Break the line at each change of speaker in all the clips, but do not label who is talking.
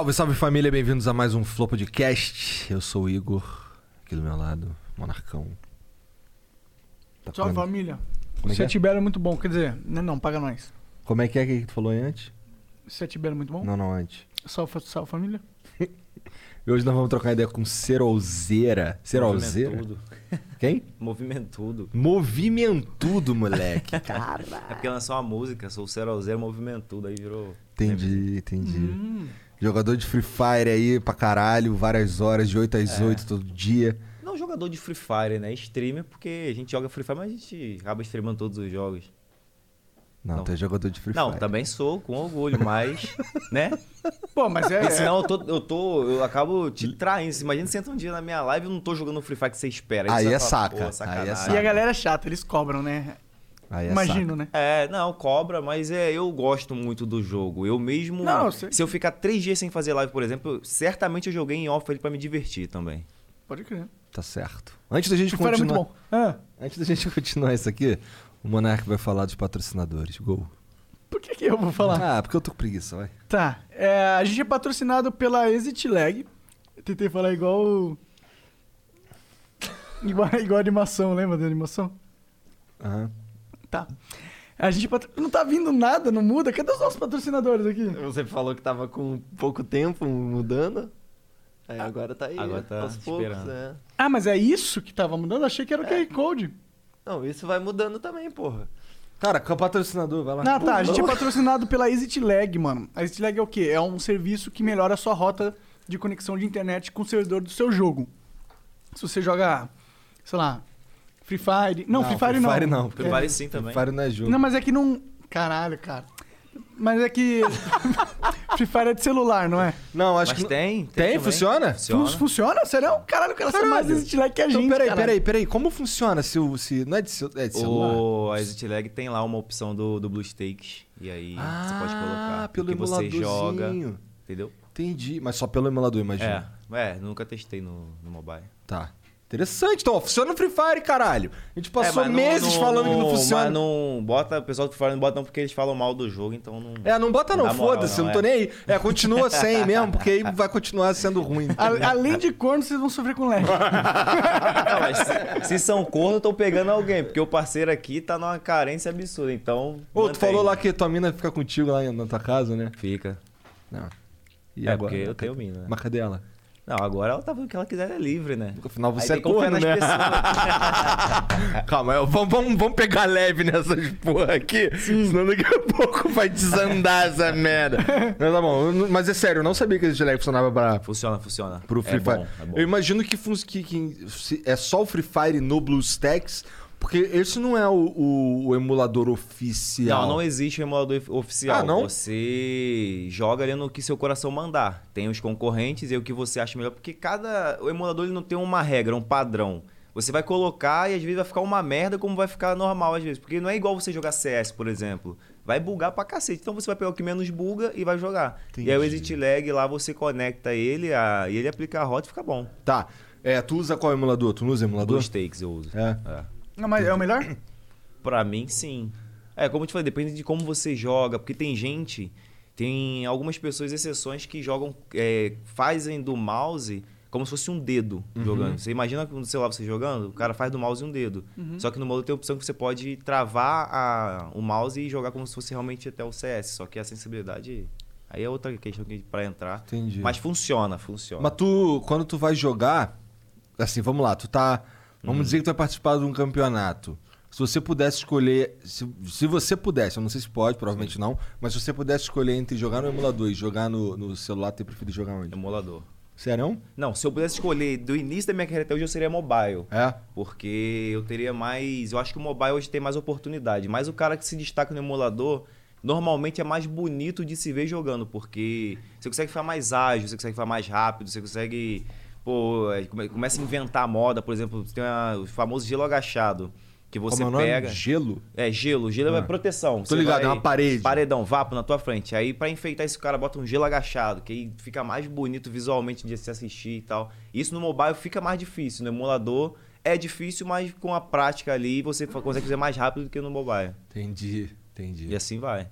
Salve, salve família, bem-vindos a mais um Flow Podcast. Eu sou o Igor, aqui do meu lado, Monarcão. Tá
Salve família.
Como é,
Sete
é?
Belo é muito bom, quer dizer, não, não, paga nós.
Como é que é que tu falou aí antes?
Sete Belo é muito bom?
Não, não, antes.
Salve, salve família.
E hoje nós vamos trocar ideia com Cerolzeira. Cerolzeira?
Movimentudo.
Quem?
Movimentudo.
Movimentudo, moleque. Cara.
É porque lançou uma música, sou o Zero Movimentudo, aí virou.
Entendi, entendi.
Hum.
Jogador de Free Fire aí pra caralho, várias horas, de 8 às
É.
8 todo dia.
Não jogador de Free Fire, né? Streamer, porque a gente joga Free Fire, mas a gente acaba streamando todos os jogos.
Não,
Não.
tu é jogador de Free
não,
Fire.
também sou, com orgulho, mas. né?
Pô, mas é.
Porque senão eu tô, eu tô. Eu acabo te traindo. Imagina você entra um dia na minha live e eu não tô jogando Free Fire que você espera.
Aí
você
é
falar,
saca,
"Pô,
aí é
sacanagem."
saca.
E a galera é chata, eles cobram, né?
Aí é
Imagino, né?
É, não, cobra, mas é, eu gosto muito do jogo. Eu mesmo.
Não, eu sei.
Se eu ficar três dias sem fazer live, por exemplo, certamente eu joguei em off ali pra me divertir também.
Pode crer.
Tá certo. Antes da gente
Fire é
continuar...
muito bom. Ah,
Antes da gente continuar isso aqui, o Monark vai falar dos patrocinadores. Gol.
por que, que eu vou falar?
Ah, porque eu tô com preguiça, vai.
Tá. é, a gente é patrocinado pela Exit Lag. Eu tentei falar igual. Igual, igual a animação, lembra da animação?
Aham.
Tá. A gente patro- não tá vindo nada, não muda. Cadê os nossos patrocinadores aqui?
Você falou que tava com pouco tempo mudando. Aí agora tá aí.
Agora tá
aos poucos,
esperando.
é.
Ah, mas é isso que tava mudando? Achei que era o QR Code.
Não, isso vai mudando também, porra.
Cara, qual é o patrocinador? Vai lá.
Ah, tá. A gente é patrocinado pela ExitLag, mano. A ExitLag é o quê? É um serviço que melhora a sua rota de conexão de internet com o servidor do seu jogo. Se você joga, sei lá, Free Fire... Não, Free Fire não.
Free Fire não.
Free Fire sim também.
Free Fire não é jogo.
Não, mas é que não... Caralho, cara. Mas é que... Free Fire é de celular, não é?
Não, acho
Mas
que...
tem,
Tem?
também.
Funciona?
Funciona.
Fun- Funciona? Sério? Caralho, o cara sabe mais
Caralho.
ExitLag que a
Então,
gente,
peraí,
caralho.
peraí, peraí. Como funciona se o... Se... Não é de, cel- é de celular?
O a Exit Lag tem lá uma opção do, do BlueStacks. E aí você pode colocar.
Ah, pelo
que você joga.
emuladorzinho.
Entendeu?
Entendi. Mas só pelo emulador, imagina.
É, é, nunca testei no, no mobile.
Tá. Interessante. Então, ó, funciona no Free Fire, caralho. A gente passou
É, mas
meses falando que não funciona.
Mas não bota, o pessoal do Free Fire não bota não porque eles falam mal do jogo, então não.
É, não bota não,
moral,
foda-se,
não,
não, tô
é.
nem aí. É, continua sem mesmo, porque aí vai continuar sendo ruim.
A- além de corno, vocês vão sofrer com lag.
Não, mas se, se são corno, eu tô pegando alguém, porque o parceiro aqui tá numa carência absurda, então.
Ô, tu
mantém.
falou lá que tua mina fica contigo lá na tua casa, né?
Fica.
Não. E
é,
agora?
porque eu tenho mina. né?
Mas cadê ela?
Não, agora ela tá fazendo o que ela quiser, é livre, né?
Afinal,
Aí
você é
que confiar
corno, né? Calma, eu- vamos, vamos, vamos pegar leve nessas porra aqui, senão daqui a pouco vai desandar essa merda. Não, tá bom, eu mas é sério, eu não sabia que esse lag funcionava pra,
Funciona, funciona.
pro Free
é
Fire.
Bom, é bom.
Eu imagino que, que, que é só o Free Fire no BlueStacks, porque esse não é o, o- o emulador oficial.
Não, não existe um emulador of- oficial.
Ah, não?
Você joga ali no que seu coração mandar. Tem os concorrentes e o que você acha melhor, porque cada o emulador ele não tem uma regra, um padrão. Você vai colocar e às vezes vai ficar uma merda como vai ficar normal às vezes, porque não é igual você jogar CS, por exemplo. Vai bugar pra cacete. Então você vai pegar o que menos buga e vai jogar. E aí o
Entendi.
Exit Lag lá você conecta ele a, e ele aplica a rota e fica bom.
Tá. É, tu usa qual emulador? Tu não usa emulador?
Dois takes eu uso.
É.
É.
Não, mas é o melhor?
Pra mim, sim. É, como eu te falei, depende de como você joga, porque tem gente, tem algumas pessoas, exceções, que jogam, é, fazem do mouse como se fosse um dedo jogando. Você imagina no celular você jogando, o cara faz do mouse um dedo. Só que no modo tem a opção que você pode travar a- o mouse e jogar como se fosse realmente até o CS. Só que a sensibilidade. Aí é outra questão que pra entrar.
Entendi.
Mas funciona, funciona.
Mas tu, quando tu vai jogar, assim, vamos lá, tu tá. Vamos dizer que tu vai participar de um campeonato. Se você pudesse escolher. Se, se você pudesse, eu não sei se pode, provavelmente não, mas se você pudesse escolher entre jogar no emulador e jogar no, no celular, tu preferido jogar onde?
Emulador.
Sério?
Não, se eu pudesse escolher do início da minha carreira até hoje, eu seria mobile.
É?
Porque eu teria mais. Eu acho que o mobile hoje tem mais oportunidade. Mas o cara que se destaca no emulador, normalmente é mais bonito de se ver jogando. Porque você consegue ficar mais ágil, você consegue ficar mais rápido, você consegue. Pô, é, come- começa a inventar moda, por exemplo, tem o famoso gelo agachado. Que você
Como é o nome?
pega.
Gelo?
É, gelo. Gelo
Ah.
é proteção.
Tô ligado, é uma parede.
Paredão, vapo na tua frente. Aí, pra enfeitar esse cara, bota um gelo agachado, que aí fica mais bonito visualmente de se assistir e tal. Isso no mobile fica mais difícil. No emulador é difícil, mas com a prática ali você fa- consegue fazer mais rápido do que no mobile.
Entendi, entendi.
E assim vai.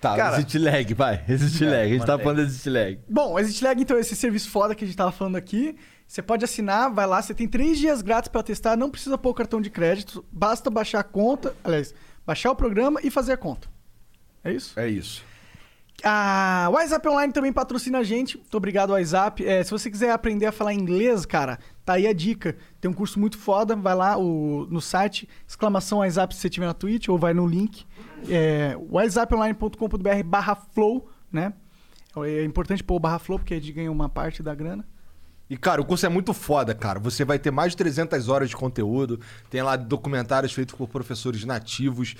Tá,
Cara-
exit lag, vai. Exit lag. A gente tá
mantém.
falando de exit lag.
Bom, Exit Lag, então, é esse serviço foda que a gente tava falando aqui. Você pode assinar, vai lá, você tem três dias grátis pra testar, não precisa pôr o cartão de crédito, basta baixar a conta, aliás, baixar o programa e fazer a conta. É isso?
É isso.
A WhatsApp Online também patrocina a gente. Muito obrigado, WhatsApp. É, se você quiser aprender a falar inglês, cara, tá aí a dica. Tem um curso muito foda. Vai lá o- no site, exclamação WhatsApp se você tiver na Twitch, ou vai no link. É, whatsapponline.com.br barra flow, né? É importante pôr o barra flow, porque a gente ganha uma parte da grana.
E, cara, o curso é muito foda, cara. Você vai ter mais de 300 horas de conteúdo. Tem lá documentários feitos por professores nativos.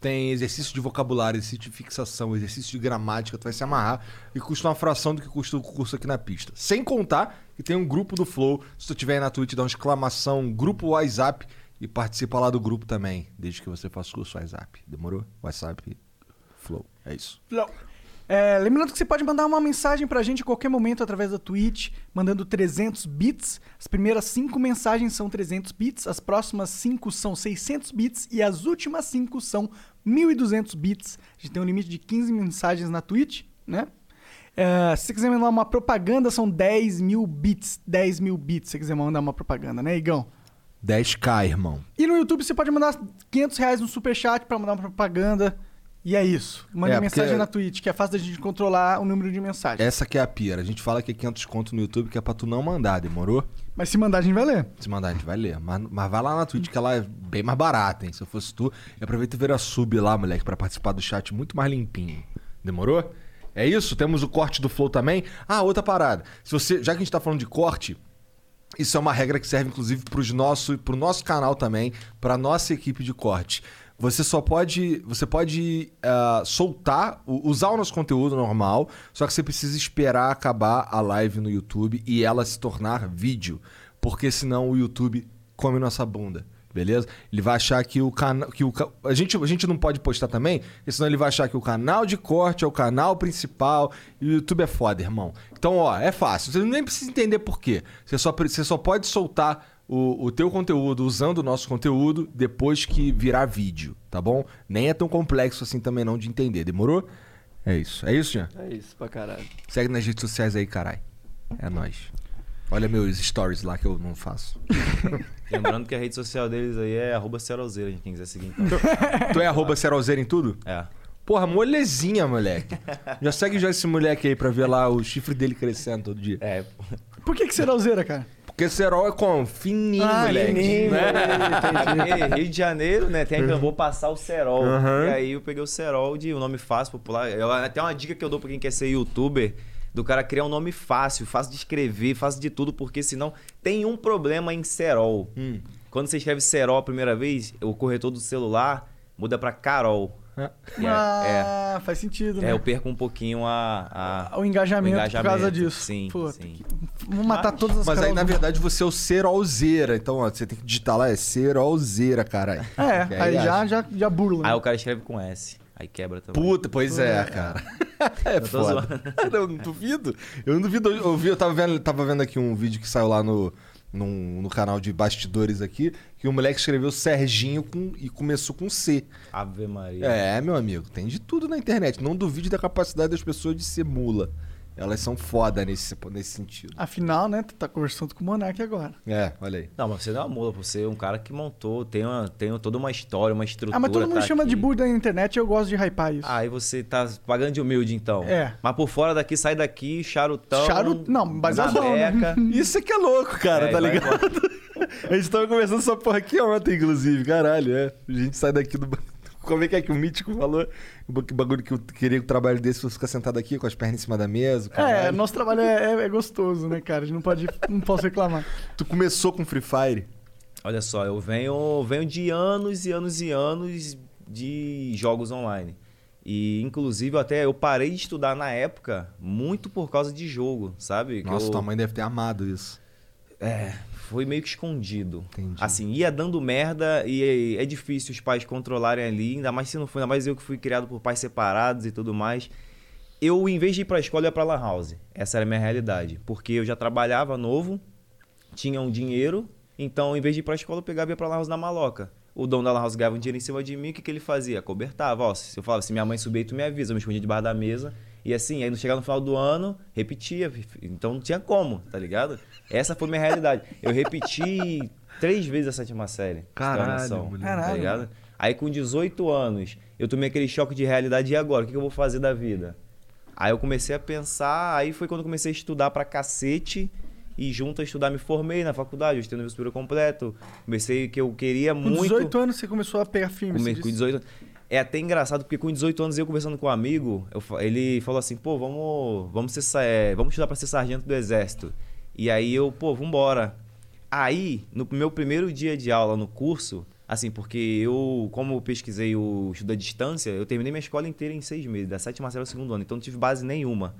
Tem exercício de vocabulário, exercício de fixação, exercício de gramática. Tu vai se amarrar e custa uma fração do que custa o curso aqui na pista. Sem contar que tem um grupo do Flow. Se tu tiver aí na Twitch, dá uma exclamação, grupo WhatsApp e participa lá do grupo também. Desde que você faça o curso WhatsApp. Demorou? WhatsApp, Flow. É isso.
Flow. É, lembrando que você pode mandar uma mensagem pra gente a qualquer momento através da Twitch, mandando 300 bits. As primeiras 5 mensagens são 300 bits, as próximas 5 são 600 bits e as últimas 5 são 1200 bits. A gente tem um limite de 15 mensagens na Twitch, né? É, se você quiser mandar uma propaganda, são 10 mil bits. 10 mil bits se você quiser mandar uma propaganda, né, Igão?
10k, irmão.
E no YouTube você pode mandar 500 reais no superchat pra mandar uma propaganda. E é isso. Mande
É,
mensagem
porque-
na Twitch, que é fácil da gente controlar o número de mensagens.
Essa que é a pira. A gente fala que é 500 conto no YouTube, que é pra tu não mandar, demorou?
Mas se mandar, a gente vai ler.
Se mandar, a gente vai ler. Mas, mas vai lá na Twitch, que ela é bem mais barata, hein? Se eu fosse tu, e aproveita e vira sub lá, moleque, pra participar do chat muito mais limpinho. Demorou? É isso? Temos o corte do Flow também. Ah, outra parada. Se você, já que a gente tá falando de corte, isso é uma regra que serve inclusive pros nosso, pro nosso canal também, pra nossa equipe de corte. Você só pode, você pode ah, soltar, usar o nosso conteúdo normal, só que você precisa esperar acabar a live no YouTube e ela se tornar vídeo, porque senão o YouTube come nossa bunda. Beleza? Ele vai achar que o canal. Que o, a, gente, a gente não pode postar também, porque senão ele vai achar que o canal de corte é o canal principal e o YouTube é foda, irmão. Então, ó, é fácil. Você nem precisa entender por quê. Você só, você só pode soltar o, o teu conteúdo usando o nosso conteúdo depois que virar vídeo, tá bom? Nem é tão complexo assim também não de entender. Demorou? É isso. É isso, Jean?
É isso pra caralho.
Segue nas redes sociais aí, carai. É nóis. Olha meus stories lá que eu não faço.
Lembrando que a rede social deles aí é arroba Cerolzeira, quem quiser seguir então.
tu é arroba Serolzeira em tudo?
É.
Porra, molezinha, moleque. Já segue já esse moleque aí pra ver lá o chifre dele crescendo todo dia.
É.
Por que, que será useira, cara?
Porque Serol é como? Fininho,
Ah,
moleque.
fininho.
né?
Rio de Janeiro, né? Tem que eu vou passar o Cerol.
Uhum.
E aí eu peguei o Cerol de um nome fácil, popular. Eu, até uma dica que eu dou pra quem quer ser youtuber. Do cara criar um nome fácil, fácil de escrever, fácil de tudo, porque senão tem um problema em Cerol.
Hum.
Quando você escreve Cerol a primeira vez, o corretor do celular muda pra Carol.
É.
E é-
ah, faz sentido,
é,
né?
é, eu perco um pouquinho a, a-
O engajamento,
o
por causa disso.
Sim,
Puta,
sim.
Vamos matar todas as
Mas aí, na verdade, você é o Serolzeira. Então, ó, você tem que digitar lá, é Serolzeira, caralho.
É,
Que
aí já, já, já burla. né?
Aí o cara escreve com S. Aí quebra também.
Puta, pois é, cara. é
tô
foda. Eu não duvido. Eu não duvido. Eu, vi, eu tava, vendo, tava vendo aqui um vídeo que saiu lá no, num- no canal de bastidores aqui, que o moleque escreveu Serginho com, e começou com C.
Ave Maria.
É, meu amigo, tem de tudo na internet. Não duvide da capacidade das pessoas de ser mula. Elas são foda nesse, nesse sentido.
Afinal, né, tu tá conversando com o Monark agora.
É, olha aí.
Não, mas você não é uma mula, você é um cara que montou, tem, uma, tem toda uma história, uma estrutura.
Ah, mas todo mundo
tá
chama
aqui.
de burro na internet e eu gosto de hypar isso.
Ah, aí você tá pagando de humilde, então.
É.
Mas por fora daqui, sai daqui, charutão.
Charu- não, mas é bom, né?
Isso é que é louco, cara,
É,
tá ligado? A gente tava conversando essa porra aqui ontem, inclusive. Caralho, é. A gente sai daqui do. Como é que é que o Mítico falou? O que bagulho que eu queria que o trabalho desse fosse ficar sentado aqui com as pernas em cima da mesa.
É, nosso trabalho é, é- é gostoso, né, cara? A gente não pode. Não posso reclamar.
Tu começou com Free Fire?
Olha só, eu venho, venho de anos e anos e anos de jogos online. E, inclusive, até eu parei de estudar na época muito por causa de jogo, sabe? Que
Nossa,
eu-
tua mãe deve ter amado isso.
É, foi meio que escondido.
Entendi.
Assim, ia dando merda e é difícil os pais controlarem ali, ainda mais se não foi, ainda mais eu que fui criado por pais separados e tudo mais. Eu, em vez de ir pra escola, ia pra Lan House. Essa era a minha realidade. Porque eu já trabalhava novo, tinha um dinheiro, então, em vez de ir pra escola, eu pegava e ia pra Lan House na maloca. O dono da Lan House ganhava um dinheiro em cima de mim, o que, que ele fazia? Cobertava. Ó, se eu falava, se minha mãe subir, tu me avisa. Eu me escondia debaixo da mesa. E assim, aí no chegar no final do ano, repetia. Então não tinha como, tá ligado? Essa foi minha realidade. Eu repeti três vezes a sétima série.
Caralho.
Caralho,
Tá ligado? Aí com 18 anos, eu tomei aquele choque de realidade. E agora? O que, eu vou fazer da vida? Aí eu comecei a pensar, aí foi quando eu comecei a estudar pra cacete. E junto a estudar, me formei na faculdade, eu estudei no nível superior completo. Comecei que eu queria
Com
muito.
18 anos você começou a pegar firme.
Com,
você
com
disse?
18 anos. É até engraçado, porque com 18 anos eu conversando com um amigo, eu ele falou assim, pô, vamos, vamos, ser, é, vamos estudar pra ser sargento do exército. E aí eu, pô, vambora. Aí, no meu primeiro dia de aula no curso, assim, porque eu, como eu pesquisei o estudo à distância, eu terminei minha escola inteira em seis meses, da sétima série ao segundo ano, então não tive base nenhuma.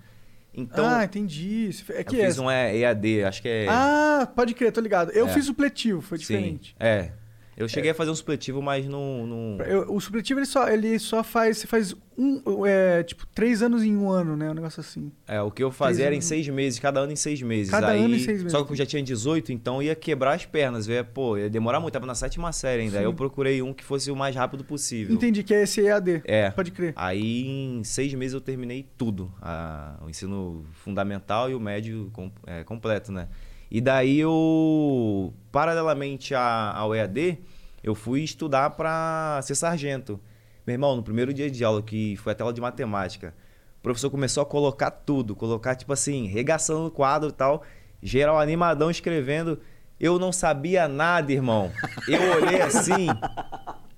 Então,
ah, entendi. É
eu
que é.
fiz um EAD, acho que é...
Ah, pode crer, tô ligado. Eu
É.
fiz supletivo, foi
sim,
diferente.
é. Eu cheguei a fazer um supletivo, mas não... não...
Eu- o supletivo ele só, ele só faz. Você faz um. É, tipo, três anos em um ano, né? Um negócio assim.
É, o que eu fazia
Três
era em seis meses, cada ano em seis meses.
Cada
Aí,
ano em seis meses.
Só que eu já tinha 18, então ia quebrar as pernas. Ia, pô, ia demorar muito, tava na sétima série ainda. Aí eu procurei um que fosse o mais rápido possível.
Entendi que é esse EAD.
É.
Pode crer.
Aí em seis meses eu terminei tudo. a- o ensino fundamental e o médio com- é, completo, né? E daí eu, paralelamente a- ao EAD, eu fui estudar para ser sargento. Meu irmão, no primeiro dia de aula, que foi até aula de matemática, o professor começou a colocar tudo, colocar tipo assim, regaçando no quadro e tal, geral animadão escrevendo. Eu não sabia nada, irmão. Eu olhei assim,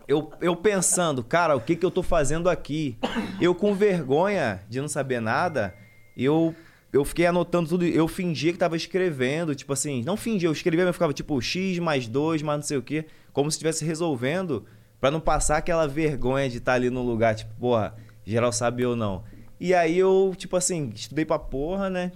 eu, eu pensando, cara, o que, que eu tô fazendo aqui? Eu com vergonha de não saber nada, eu, eu fiquei anotando tudo. Eu fingia que tava escrevendo, tipo assim, não fingia, eu escrevia, mas eu ficava tipo X mais 2, mais não sei o quê, como se estivesse resolvendo, pra não passar aquela vergonha de estar ali no lugar, tipo, porra, geral sabe ou não. E aí eu, tipo assim, estudei pra porra, né?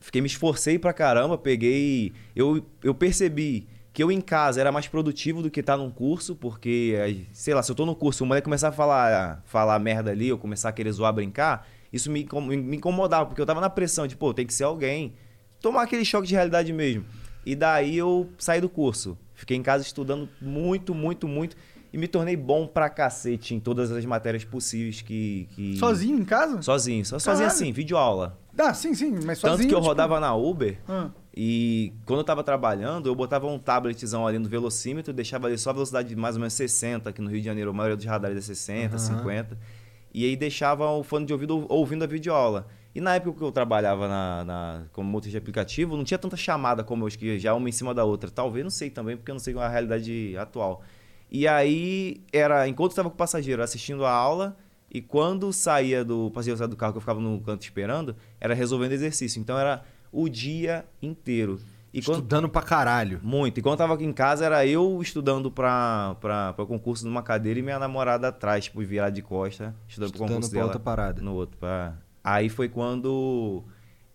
Fiquei, me esforcei pra caramba, peguei. Eu, eu percebi que eu em casa era mais produtivo do que estar num curso, porque, sei lá, se eu tô no curso o moleque começar a falar, falar merda ali, ou começar a querer zoar, brincar, isso me, me incomodava, porque eu tava na pressão de, pô, tem que ser alguém. Tomar aquele choque de realidade mesmo. E daí eu saí do curso. Fiquei em casa estudando muito, muito, muito. E me tornei bom pra cacete em todas as matérias possíveis que. que...
Sozinho em casa?
Sozinho. Só sozinho assim, videoaula.
Ah, sim, sim, mas sozinho.
Tanto que eu
tipo-
rodava na Uber
Ah,
e quando eu tava trabalhando, eu botava um tabletzão ali no velocímetro, deixava ali só a velocidade de mais ou menos 60, aqui no Rio de Janeiro a maioria dos radares é 60,
Aham.
50. E aí deixava o fone de ouvido ou- ouvindo a videoaula. E na época que eu trabalhava na, na, como motorista de aplicativo, não tinha tanta chamada como hoje, que já uma em cima da outra. Talvez, não sei também, porque eu não sei a realidade atual. E aí, era enquanto estava com o passageiro assistindo a aula, e quando saía do passageiro saía do carro, que eu ficava no canto esperando, era resolvendo exercício. Então era o dia inteiro. E quando,
Estudando pra caralho.
muito. E quando eu tava aqui em casa, era eu estudando pra, pra, pra concurso numa cadeira e minha namorada atrás, tipo, virada de costa, estudando, pro
Estudando
concurso
pra
dela.
outra parada.
No outro. Pra... Aí foi quando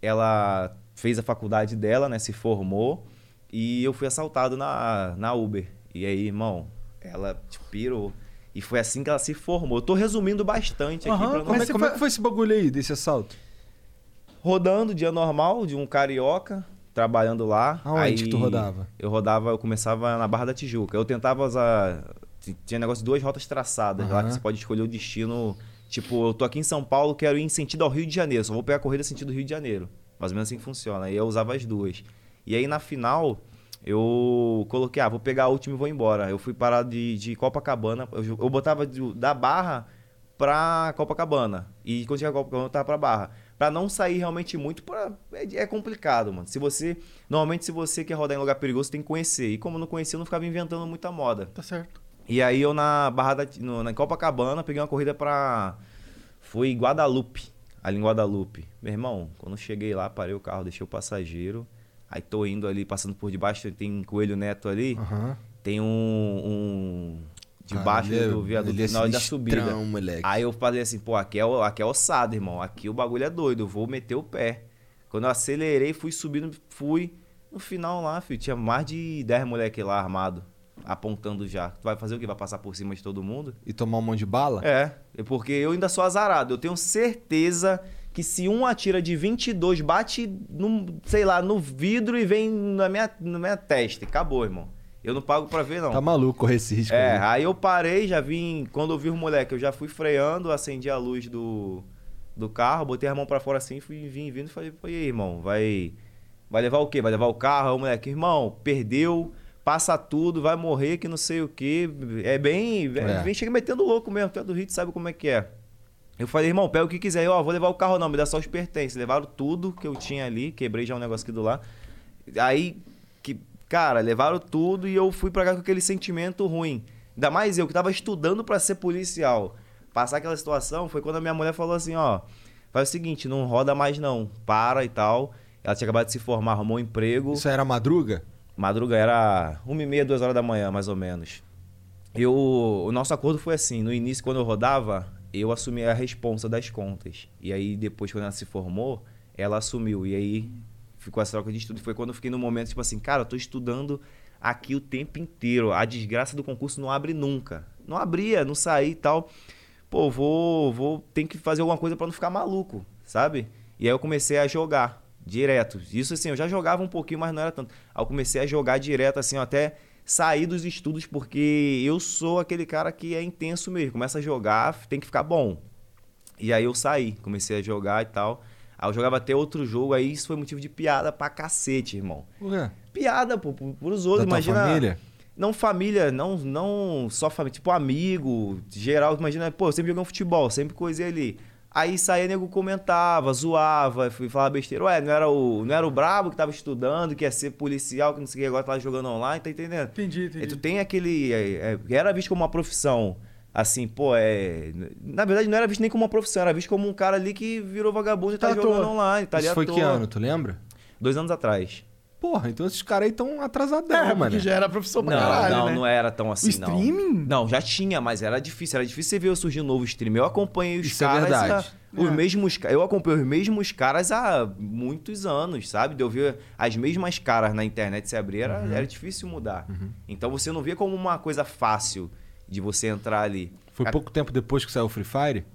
ela fez a faculdade dela, né? Se formou. E eu fui assaltado na, na Uber. E aí, irmão, ela tipo, pirou. E foi assim que ela se formou. Eu tô resumindo bastante aqui
Aham,
pra não...
Como, é, como é
fa-
que foi esse bagulho aí, desse assalto?
Rodando, dia normal, de um carioca, trabalhando lá.
Aonde
Aí
que tu rodava?
Eu rodava, eu começava na Barra da Tijuca. Eu tentava usar. Tinha negócio de duas rotas traçadas lá
Aham.
que você pode escolher o destino. Tipo, eu tô aqui em São Paulo, quero ir em sentido ao Rio de Janeiro. Só vou pegar a corrida sentido Rio de Janeiro. Mais ou menos assim que funciona. Aí eu usava as duas. E aí na final, eu coloquei, ah, vou pegar a última e vou embora. Eu fui parar de, de Copacabana. Eu, eu botava de- da Barra pra Copacabana. E quando chegava a Copacabana, eu tava pra Barra. Pra não sair realmente muito, pra, é, é complicado, mano. Se você. Normalmente, se você quer rodar em lugar perigoso, você tem que conhecer. E como eu não conhecia, eu não ficava inventando muita moda.
Tá certo.
E aí eu na Barra da, no, na Copacabana peguei uma corrida pra. Foi Guadalupe. Ali em Guadalupe. Meu irmão, quando eu cheguei lá, parei o carro, deixei o passageiro. Aí tô indo ali, passando por debaixo, tem Coelho Neto ali.
Aham.
Tem um. um debaixo
Cara, ele é-
do viaduto
ele é
final da subida.
moleque.
Aí eu falei assim, pô, aqui é, aqui é ossado, irmão. Aqui o bagulho é doido, eu vou meter o pé. Quando eu acelerei, fui subindo, fui. No final lá, filho, tinha mais de 10 moleque lá armado, apontando já. Tu vai fazer o quê? Vai passar por cima de todo mundo?
E tomar um monte de bala?
É, é porque eu ainda sou azarado. Eu tenho certeza que se um atira de 22, bate no, sei lá, no vidro e vem na minha, na minha testa. Acabou, irmão. Eu não pago pra ver, não.
Tá maluco correr esse risco
É,
aí.
aí eu parei, já vim. Quando eu vi o moleque, eu já fui freando, acendi a luz do, do carro, botei a mão pra fora assim, fui vim vindo e falei, pô, e aí, irmão, vai. Vai levar o quê? Vai levar o carro? Aí o moleque, irmão, perdeu, passa tudo, vai morrer, que não sei o quê. É bem.
É.
Vem chega metendo louco mesmo, tu é do Rio, sabe como é que é. Eu falei, irmão, pega o que quiser. Eu, ó, vou levar o carro não, me dá só os pertences. Levaram tudo que eu tinha ali, quebrei já um negócio aqui do lado. Aí, que, cara, levaram tudo e eu fui pra cá com aquele sentimento ruim. Ainda mais eu que tava estudando pra ser policial. Passar aquela situação foi quando a minha mulher falou assim, ó, faz o seguinte, não roda mais não, para e tal. Ela tinha acabado de se formar, arrumou um emprego.
Isso era madruga?
Madruga era uma e meia, duas horas da manhã, mais ou menos. Eu, o nosso acordo foi assim, no início, quando eu rodava, eu assumi a responsa das contas. E aí, depois, quando ela se formou, ela assumiu. E aí, ficou essa troca de estudo. Foi quando eu fiquei no momento, tipo assim, cara, eu tô estudando aqui o tempo inteiro. A desgraça do concurso não abre nunca. Não abria, não saía e tal. Pô, vou, vou, tem que fazer alguma coisa pra não ficar maluco, sabe? E aí eu comecei a jogar direto. Isso assim, eu já jogava um pouquinho, mas não era tanto. Aí eu comecei a jogar direto, assim, ó, até sair dos estudos, porque eu sou aquele cara que é intenso mesmo. Começa a jogar, tem que ficar bom. E aí eu saí, comecei a jogar e tal. Aí eu jogava até outro jogo, aí isso foi motivo de piada pra cacete, irmão.
Por quê?
Piada, pô, pro- pros
Da
outros,
tua
imagina.
família?
Não família, não, não só família, tipo amigo, geral, imagina, pô, eu sempre joguei um futebol, sempre coisei ali. Aí saía, nego comentava, zoava, fui falar besteira. Ué, não era o, não era o brabo que tava estudando, que ia ser policial, que não sei o que, agora tá jogando online, tá entendendo?
Entendi,
E
entendi.
tu tem aquele. É, é, era visto como uma profissão. Assim, pô, é. Na verdade, não era visto nem como uma profissão, era visto como um cara ali que virou vagabundo e tá,
Tá
jogando online. Tá ali
Isso foi
toa.
que ano, tu lembra?
Dois anos atrás.
Porra, então esses caras aí tão atrasadão,
É,
mano.
já era profissão pra
Não,
caralho,
não,
né?
não era tão assim,
O
não.
streaming?
Não, já tinha, mas era difícil. Era difícil você ver surgir um novo stream. Eu acompanhei os
Isso é
caras.
verdade.
há- os
É.
mesmos, eu acompanhei os mesmos caras há muitos anos, sabe? De eu ver as mesmas caras na internet se abrir, era,
Uhum.
era difícil mudar. Então você não via como uma coisa fácil de você entrar ali.
Foi pouco tempo depois que saiu o Free Fire?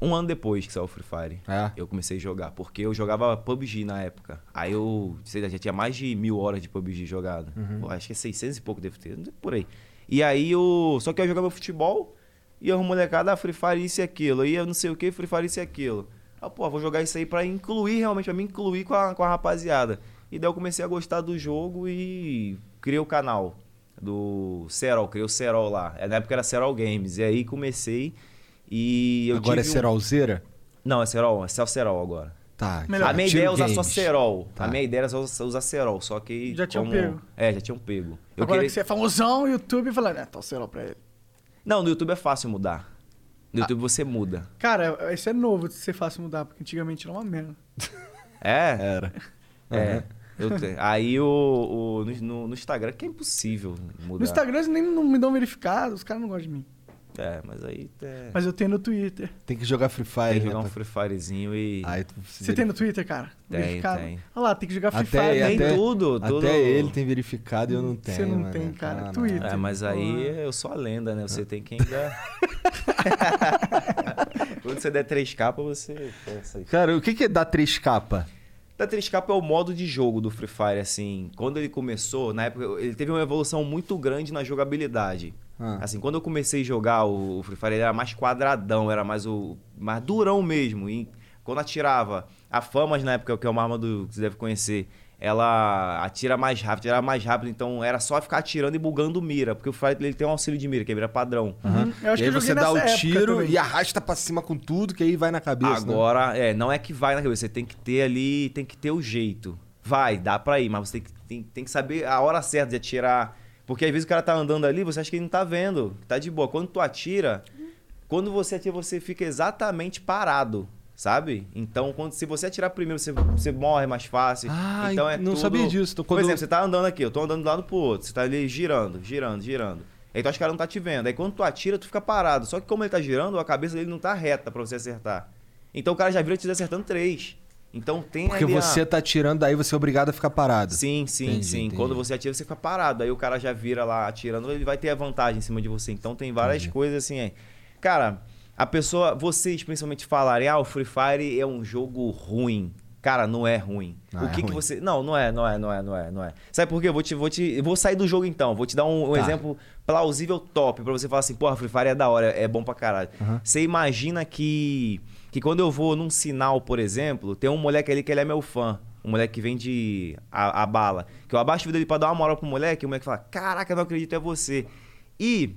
Um ano depois que saiu o Free Fire.
É.
Eu comecei a jogar, porque eu jogava PUBG na época. Aí eu, sei lá, já tinha mais de mil horas de PUBG jogado.
Uhum.
Pô, acho que é 600 e pouco deve ter, por aí. E aí eu, só que eu jogava futebol e eu molecada, ah, Free Fire isso e aquilo. Aí eu não sei o que, Free Fire isso e aquilo. Ah, pô, vou jogar isso aí pra incluir realmente, pra me incluir com a, com a rapaziada. E daí eu comecei a gostar do jogo e criei o canal do Serol, criei o Serol lá. É, Na época era Serol Games. E aí comecei e eu
Agora é
tive um-
Serolzeira?
não, é Serol, é só Serol agora.
Tá.
Melhor.
A minha ideia é usar só. Serol.
Tá.
A minha ideia era só usar Serol, só que.
Já tinham
como-
pego.
É, já tinham pego. Eu
Agora
queria-
que você é famosão, YouTube, falando, é, tá o celular pra ele.
Não, no YouTube é fácil mudar. No YouTube você muda.
Cara, isso é novo de ser fácil mudar, porque antigamente era uma merda.
É?
Era.
É. Eu te- Aí o, o- no, no- no Instagram que é impossível mudar.
No Instagram eles nem não me dão verificado, os caras não gostam de mim.
É, mas aí é...
Mas eu tenho no Twitter.
Tem que jogar Free Fire,
tem que
né?
jogar um
pra-
Free Firezinho e.
Aí tu
Você tem no Twitter, cara?
Tem,
verificado?
tem.
Olha lá, tem que jogar Free
Até,
Fire.
Tem
até,
tudo, tudo.
Até ele tem verificado e eu não tenho.
Você não
mano.
tem, cara.
Ah,
Twitter.
É, mas aí eu sou a lenda, né? Você tem que ainda. Quando você der 3 capas, você pensa aí.
Cara, o que, que é dar três capa?
Da 3 capa é o modo de jogo do Free Fire, assim. Quando ele começou, na época, ele teve uma evolução muito grande na jogabilidade.
Ah.
Assim, quando eu comecei a jogar o o Free Fire, ele era mais quadradão, era mais o mais durão mesmo. E quando atirava, a Famas na época, que é uma arma do, que você deve conhecer, ela atira mais rápido, era mais rápido, então era só ficar atirando e bugando mira, porque o Fire ele tem um auxílio de mira, que é mira padrão.
Uhum. Eu acho
e aí
que
você dá o tiro e arrasta pra cima com tudo, que aí vai na cabeça. né?
Agora, é, não é que vai na cabeça, você tem que ter ali, tem que ter o jeito. Vai, dá pra ir, mas você tem que, tem, tem que saber a hora certa de atirar. Porque às vezes o cara tá andando ali, você acha que ele não tá vendo, tá de boa. Quando tu atira, quando você atira, você fica exatamente parado, sabe? Então, quando, se você atirar primeiro, você, você morre mais fácil.
Ah,
então é
não
tudo...
sabia disso. Então,
Por
quando-
exemplo, você tá andando aqui, eu tô andando de um lado pro outro, você tá ali girando, girando, girando. Aí tu acha que o cara não tá te vendo. Aí quando tu atira, tu fica parado. Só que como ele tá girando, a cabeça dele não tá reta pra você acertar. Então o cara já vira te acertando três. Então tem
Porque
ali a-
você tá atirando, daí você é obrigado a ficar parado.
Sim, sim,
Entendi,
sim.
entendi.
Quando você atira, você fica parado. Aí o cara já vira lá atirando, ele vai ter a vantagem em cima de você. Então tem várias
Entendi.
coisas assim. aí. Cara, a pessoa, vocês principalmente falarem, ah, o Free Fire é um jogo ruim. Cara, não é ruim.
Ah,
o
é
que, que
ruim.
você. Não, não é, não é, não é, não é, não é. Sabe por quê? Eu vou te. Vou, te... vou sair do jogo então. Vou te dar um, um
Tá.
exemplo plausível top pra você falar assim, porra, Free Fire é da hora, é bom pra caralho. Você imagina que. Que quando eu vou num sinal, por exemplo, tem um moleque ali que ele é meu fã. Um moleque que vende a, a bala. Que eu abaixo o vídeo dele pra dar uma moral pro moleque, e o moleque fala: Caraca, não acredito, é você. E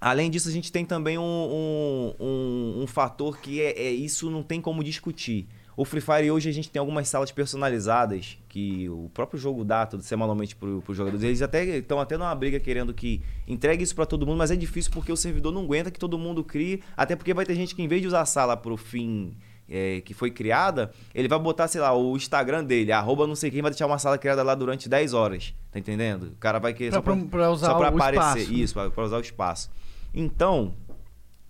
Além disso, a gente tem também um, um, um- um fator que é, é isso não tem como discutir. O Free Fire hoje a gente tem algumas salas personalizadas que o próprio jogo dá todo semanalmente para os jogadores. Eles até estão até numa briga querendo que entregue isso para todo mundo, mas é difícil porque o servidor não aguenta que todo mundo crie, até porque vai ter gente que em vez de usar a sala para o fim é, que foi criada, ele vai botar, sei lá, o Instagram dele, arroba não sei quem, vai deixar uma sala criada lá durante 10 horas. Tá entendendo? O cara vai querer
Pra-
só pra,
pra- pra usar
só pra aparecer.
espaço, né?
Isso, pra, pra usar o espaço. Então,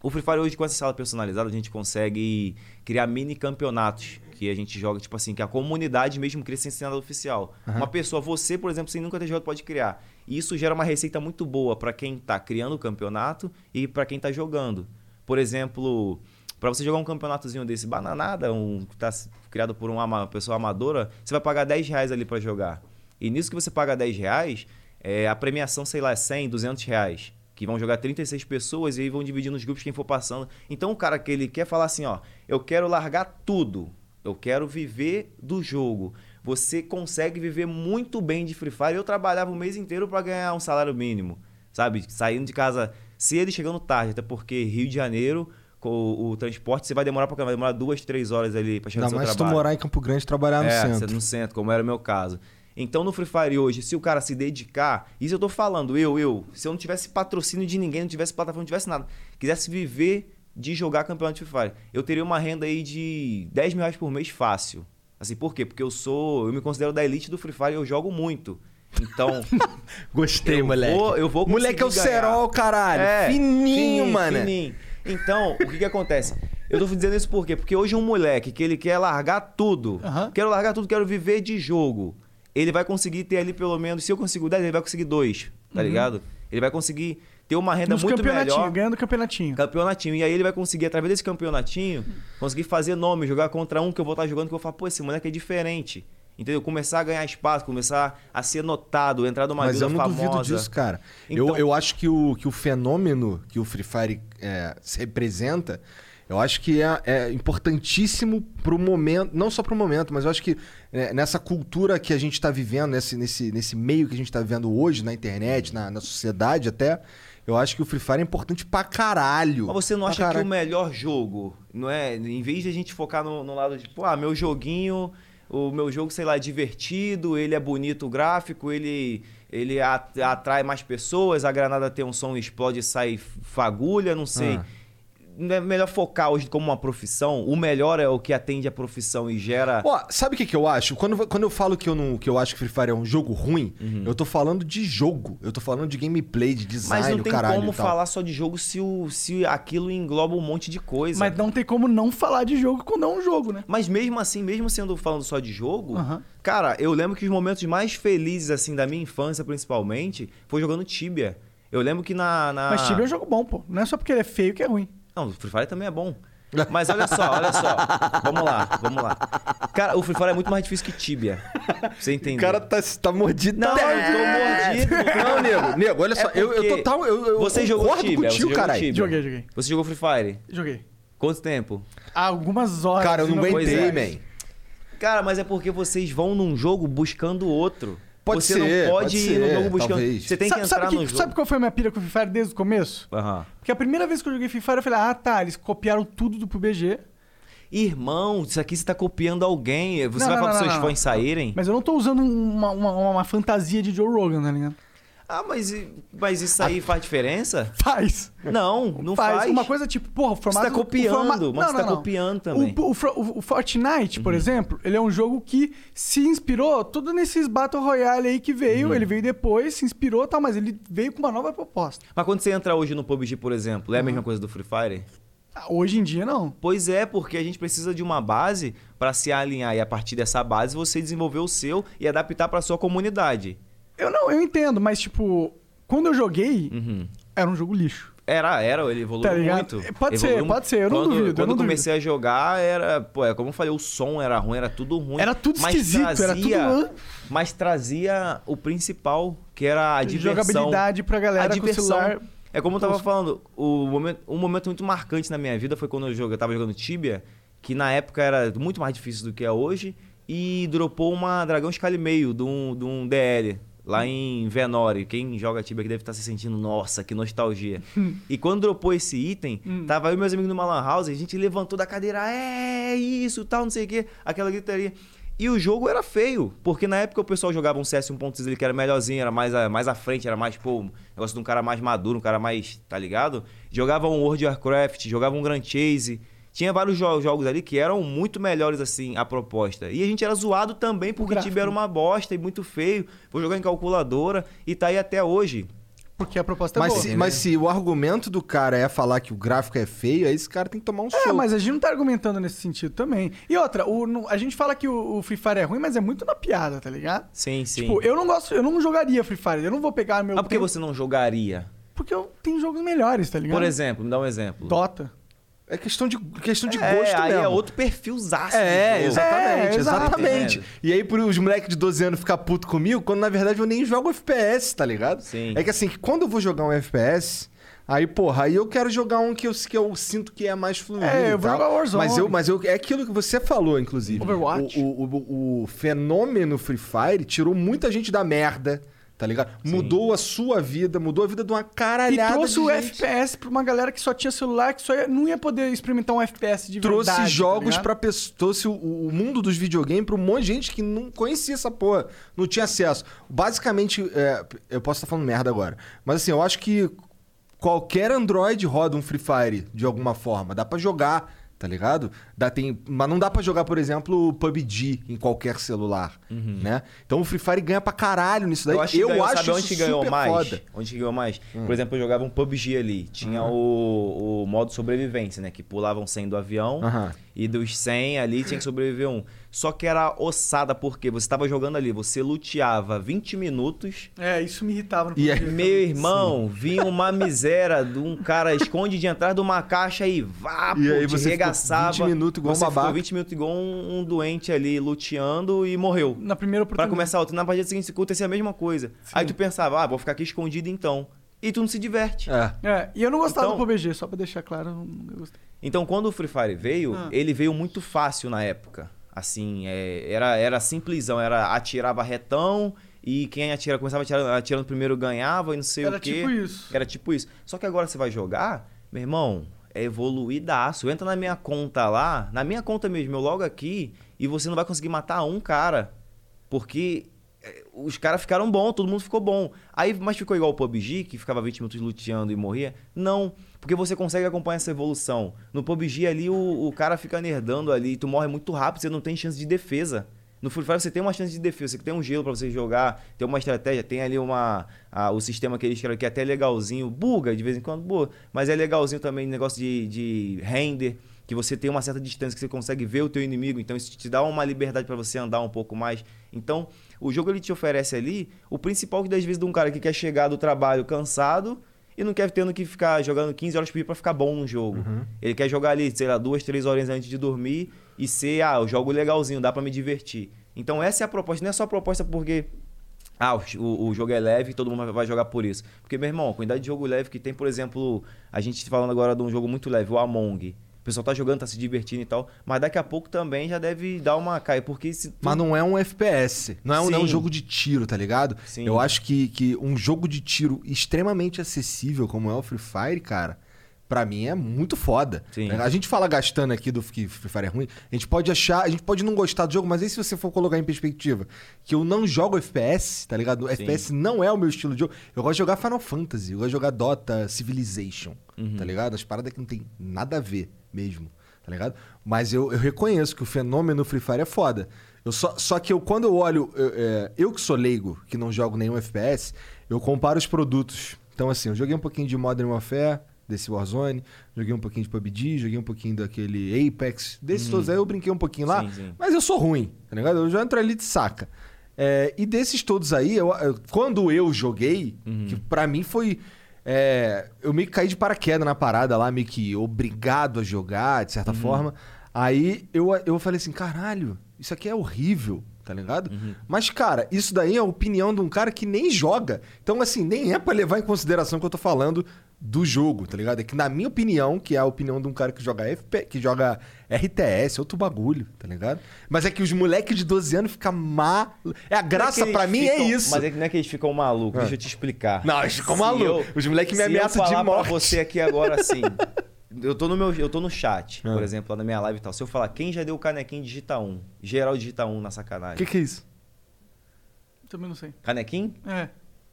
o Free Fire hoje, com essa sala personalizada, a gente consegue criar mini campeonatos. Que a gente joga, tipo assim, que a comunidade mesmo cria sem ser nada oficial. Uma pessoa, você, por exemplo, sem nunca ter jogado, pode criar. E isso gera uma receita muito boa para quem tá criando o campeonato e para quem tá jogando. Por exemplo, para você jogar um campeonatozinho desse, bananada, um que tá criado por uma pessoa amadora, você vai pagar 10 reais ali para jogar. E nisso que você paga 10 reais, é, a premiação, sei lá, é 100, 200 reais. Que vão jogar 36 pessoas e aí vão dividir nos grupos quem for passando. Então o cara que ele quer falar assim, ó, eu quero largar tudo. Eu quero viver do jogo. Você consegue viver muito bem de Free Fire. Eu trabalhava o mês inteiro para ganhar um salário mínimo. Sabe? Saindo de casa cedo e chegando tarde. Até porque Rio de Janeiro, com o, o transporte, você vai demorar pra. Vai demorar duas, três horas ali pra chegar
Ainda
no seu
mais se tu
trabalho.
morar em Campo Grande e trabalhar no
é,
centro.
no centro, como era o meu caso. Então, no Free Fire hoje, se o cara se dedicar, isso eu tô falando, eu, eu, se eu não tivesse patrocínio de ninguém, não tivesse plataforma, não tivesse nada, quisesse viver de jogar campeonato de Free Fire, eu teria uma renda aí de 10 mil reais por mês fácil. Assim, por quê? Porque eu sou, eu me considero da elite do Free Fire e eu jogo muito. Então,
Gostei,
eu
moleque.
Vou, eu vou
moleque é o
ganhar.
cerol, caralho.
É,
fininho, mano.
fininho. Então, o que que acontece? Eu tô dizendo isso por quê? Porque hoje um moleque que ele quer largar tudo,
Aham.
quero largar tudo, quero viver de jogo, ele vai conseguir ter ali pelo menos, se eu consigo 10, ele vai conseguir 2, tá ligado? Ele vai conseguir ter uma renda
Nos
muito melhor.
ganhando campeonatinho.
Campeonatinho. E aí ele vai conseguir, através desse campeonatinho, conseguir fazer nome, jogar contra um que eu vou estar jogando, que eu vou falar, pô, esse moleque é diferente. Entendeu? Começar a ganhar espaço, começar a ser notado, entrar numa
Mas eu não
famosa.
duvido disso, cara.
Então-
Eu, eu acho que o, que o fenômeno que o Free Fire é, se representa, eu acho que é, é importantíssimo pro momento, não só pro momento, mas eu acho que é, nessa cultura que a gente está vivendo, nesse, nesse, nesse meio que a gente está vivendo hoje, na internet, na, na sociedade até, eu acho que o Free Fire é importante pra caralho.
Mas você não acha que
caralho.
o melhor jogo, não é? Em vez de a gente focar no, no lado de, pô, ah, meu joguinho, o meu jogo, sei lá, é divertido, ele é bonito o gráfico, ele, ele atrai mais pessoas, a granada tem um som, explode e sai fagulha, não sei.
Ah.
Não é melhor focar hoje como uma profissão? O melhor é o que atende a profissão e gera.
Ó, sabe o que, que eu acho? Quando, quando eu falo que eu, não, que eu acho que Free Fire é um jogo ruim,
Uhum.
eu tô falando de jogo. Eu tô falando de gameplay, de design,
Mas não tem
caralho
como falar só de jogo se, o, se aquilo engloba um monte de coisa.
Mas não tem como não falar de jogo quando é um jogo, né?
Mas mesmo assim, mesmo sendo falando só de jogo,
Aham.
cara, eu lembro que os momentos mais felizes, assim, da minha infância, principalmente, foi jogando Tibia. Eu lembro que na. na...
Mas Tibia é um jogo bom, pô. Não é só porque ele é feio que é ruim.
Não, o Free Fire também é bom. Mas olha só, olha só. Vamos lá, vamos lá. Cara, o Free Fire é muito mais difícil que Tibia. Pra você entender.
O cara tá, tá mordido.
Não,
tá
eu tô mordido.
Não, nego, nego, olha
É
só. eu, eu
porque
total. Eu, eu
você jogou Tibia, você
contigo,
jogou
caralho.
Tibia.
Joguei, joguei.
Você jogou Free Fire?
Joguei.
Quanto tempo?
Há algumas horas.
Cara, eu não aguentei,
é.
man.
Cara, mas é porque vocês vão num jogo buscando outro.
Pode
você
ser,
não pode,
pode
ir
ser,
no jogo buscando.
talvez.
Você tem
sabe,
que
sabe
entrar
que-
no jogo.
Sabe qual foi a minha pira com o Free Fire desde o começo?
Aham.
Porque a primeira vez que eu joguei Free Fire, eu falei, ah, tá, eles copiaram tudo do PUBG.
Irmão, isso aqui você tá copiando alguém. Você
Não,
vai
não,
falar
não,
pros seus
não,
fãs saírem?
Mas eu não tô usando uma, uma, uma fantasia de Joe Rogan, tá ligado?
Ah, mas, mas isso aí faz diferença?
Faz.
Não, não faz.
Uma coisa tipo, porra, o
Você
formato...
tá copiando,
forma-
mas você tá copiando também. Uhum.
O, o, o- Fortnite, por exemplo, ele é um jogo que se inspirou tudo nesses Battle Royale aí que veio.
Uhum.
Ele veio depois, se inspirou e tal, mas ele veio com uma nova proposta.
Mas quando você entra hoje no PUBG, por exemplo, é a mesma coisa do Free Fire?
Ah, Hoje em dia, não.
Pois é, porque a gente precisa de uma base pra se alinhar e a partir dessa base você desenvolver o seu e adaptar pra sua comunidade.
Eu não, eu entendo, mas tipo, quando eu joguei,
Uhum.
era um jogo lixo.
Era, era, ele evoluiu
Tá
muito.
Pode ser,
Evoluiu
pode ser, eu não
quando,
duvido, eu
Quando eu comecei a jogar, era, pô, é como eu falei, o som era ruim, era tudo ruim.
Era tudo
mas
esquisito, era tudo-
trazia- Mas trazia o principal, que era a diversão.
Jogabilidade pra galera
a diversão.
celular.
É como eu tava falando, o momento, um momento muito marcante na minha vida foi quando eu, jogo, eu tava jogando Tibia, que na época era muito mais difícil do que é hoje, e dropou uma Dragão Scale meio de um, de um DL, lá em Venore. Quem joga Tibia aqui deve estar se sentindo, nossa, que nostalgia. e quando dropou esse item, tava eu e meus amigos numa lan house, a gente levantou da cadeira, é isso, tal, não sei o quê, aquela gritaria. E o jogo era feio, porque na época o pessoal jogava um CS 1.6 ali que era melhorzinho, era mais, a- mais à frente, era mais, pô, negócio de um cara mais maduro, um cara mais, tá ligado? Jogava um World of Warcraft, jogava um Grand Chase. Tinha vários jo- jogos ali que eram muito melhores, assim, a proposta. E a gente era zoado também porque o. Tibia era uma bosta e muito feio. Vou jogar em calculadora e tá aí até hoje.
Porque a proposta é
Mas
boa.
se, mas se o argumento do cara é falar que o gráfico é feio, aí esse cara tem que tomar um
É,
soco.
mas a gente não tá argumentando nesse sentido também. E outra, o- no- a gente fala que o, o Free Fire é ruim, mas é muito na piada, tá ligado?
Sim, sim.
Tipo, eu não gosto, eu não jogaria Free Fire. Eu não vou pegar meu.
Mas por que você não jogaria?
Porque eu tenho jogos melhores, tá ligado?
Por exemplo, me dá um exemplo.
Dota.
É questão de, questão de
é,
gosto
aí
mesmo.
é outro perfilzaço.
É,
do jogo.
exatamente,
É,
exatamente.
Entendendo?
E aí, por os moleques de 12 anos ficar puto comigo, quando na verdade eu nem jogo FPS, tá ligado?
Sim.
É que assim, que quando eu vou jogar um FPS, aí, porra, aí eu quero jogar um que eu, que eu sinto que é mais fluido.
É, eu vou jogar Warzone.
Mas eu, mas eu, é aquilo que você falou, inclusive.
Overwatch.
O, o, o, o fenômeno Free Fire tirou muita gente da merda. Tá ligado? Mudou a sua vida, mudou a vida de uma
E
caralhada
trouxe
de
o. FPS pra uma galera que só tinha celular, que só ia- não ia poder experimentar um FPS de
trouxe
verdade.
jogos
tá
pra pessoa, trouxe o, o mundo dos videogames pra um monte de gente que não conhecia essa porra, não tinha acesso. Basicamente, é, eu posso estar falando merda agora, mas assim, eu acho que qualquer Android roda um Free Fire de alguma forma, dá pra jogar, tá ligado? Dá, tem, mas não dá pra jogar, por exemplo, PUBG em qualquer celular, né? Então o Free Fire ganha pra caralho nisso daí.
Eu acho, que ganhou, sabe
isso
onde que ganhou
super
mais?
foda.
Onde que ganhou mais? Por exemplo, eu jogava um PUBG ali. Tinha o, o modo sobrevivência, né? Que pulavam 100 do avião.
Aham.
E dos 100 ali tinha que sobreviver um. Só que era ossada, porque você tava jogando ali, você luteava 20 minutos.
É, isso me irritava no
E aí-.
Meu irmão, vinha uma miséria de um cara esconde de entrar de uma caixa e vá,
E
pô,
aí
te
você
regaçava.
20 minutos igual um
você
babaca.
ficou 20 minutos igual um, um doente ali luteando e morreu.
Na primeira
Pra
oportunidade.
começar outra. Na partida seguinte acontecia a mesma coisa. Aí tu pensava, ah, vou ficar aqui escondido então. E tu não se diverte.
É.
É, e eu não gostava
Então-
do PUBG, só pra deixar claro, eu não gostei.
Então, quando o Free Fire veio,
Ah.
ele veio muito fácil na época. Assim, é, era, era simplesão, era atirava retão e quem atira, começava atirando, atirando primeiro ganhava e não sei
Era
o quê.
tipo isso.
Era tipo isso. Só que agora você vai jogar, meu irmão, é evoluídaço. Entra na minha conta lá, na minha conta mesmo, eu logo aqui, e você não vai conseguir matar um cara. Porque é, os caras ficaram bons, todo mundo ficou bom. Aí, mas ficou igual o PUBG, que ficava 20 minutos luteando e morria? Não, porque você consegue acompanhar essa evolução. No PUBG ali, o, o cara fica nerdando ali, tu morre muito rápido, você não tem chance de defesa. No Free Fire você tem uma chance de defesa, você tem um gelo pra você jogar, tem uma estratégia, tem ali uma a- o sistema que eles criaram que é até legalzinho, buga de vez em quando, buga, mas é legalzinho também negócio de, de render, que você tem uma certa distância que você consegue ver o teu inimigo, então isso te dá uma liberdade pra você andar um pouco mais. Então, o jogo ele te oferece ali o principal que das vezes de um cara que quer chegar do trabalho cansado e não quer tendo que ficar jogando 15 horas por dia pra ficar bom no jogo. Ele quer jogar ali, sei lá, duas, três horas antes de dormir e ser, ah, eu jogo legalzinho, dá pra me divertir. Então essa é a proposta, não é só a proposta porque ah, o, o- jogo é leve e todo mundo vai jogar por isso. Porque, meu irmão, a quantidade de jogo leve que tem, por exemplo, a gente falando agora de um jogo muito leve, o Among. O pessoal tá jogando, tá se divertindo e tal, mas daqui a pouco também já deve dar uma caia, porque se tu-
Mas não é um FPS. Não é um, não é um jogo de tiro, tá ligado?
Sim.
Eu acho que, que um jogo de tiro extremamente acessível, como é o Free Fire, cara, pra mim é muito foda.
Sim.
A gente fala gastando aqui do que Free Fire é ruim. A gente pode achar, a gente pode não gostar do jogo, mas aí se você for colocar em perspectiva que eu não jogo FPS, tá ligado? O FPS não é o meu estilo de jogo. Eu gosto de jogar Final Fantasy, eu gosto de jogar Dota, Civilization,
Uhum.
tá ligado? As paradas que não tem nada a ver mesmo, tá ligado? Mas eu, eu reconheço que o fenômeno Free Fire é foda. Eu só, só que eu, quando eu olho, eu, é, eu que sou leigo, que não jogo nenhum FPS, eu comparo os produtos. Então, assim, eu joguei um pouquinho de Modern Warfare, desse Warzone, joguei um pouquinho de PUBG, joguei um pouquinho daquele Apex, desses todos aí eu brinquei um pouquinho lá,
Sim, sim.
mas eu sou ruim, tá ligado? Eu já entro ali de saca. É, e desses todos aí, eu- eu- quando eu joguei, que pra mim foi. é, eu meio que caí de paraquedas na parada lá, meio que obrigado a jogar, de certa forma. Aí eu, eu falei assim, caralho, isso aqui é horrível, tá ligado? Mas, cara, isso daí é a opinião de um cara que nem joga. Então, assim, nem é pra levar em consideração o que eu tô falando do jogo, tá ligado? É que na minha opinião, que é a opinião de um cara que joga FP, que joga RTS, outro bagulho, tá ligado? Mas é que os moleques de 12 anos ficam mal. É a graça
Não é que
pra
eles
mim é
ficam-
isso.
Mas é que não é que eles ficam malucos, deixa eu te explicar.
Não, eles ficam
Se
malucos.
eu-
Os moleques me ameaçam de
falar
morte.
pra você aqui agora assim. Eu tô no meu, eu tô no chat,
Ah.
por exemplo, lá na minha live e tal. Se eu falar quem já deu o canequinho digita 1, geral digita 1 na sacanagem.
O que, que é isso?
Também não sei.
Canequinho?
É.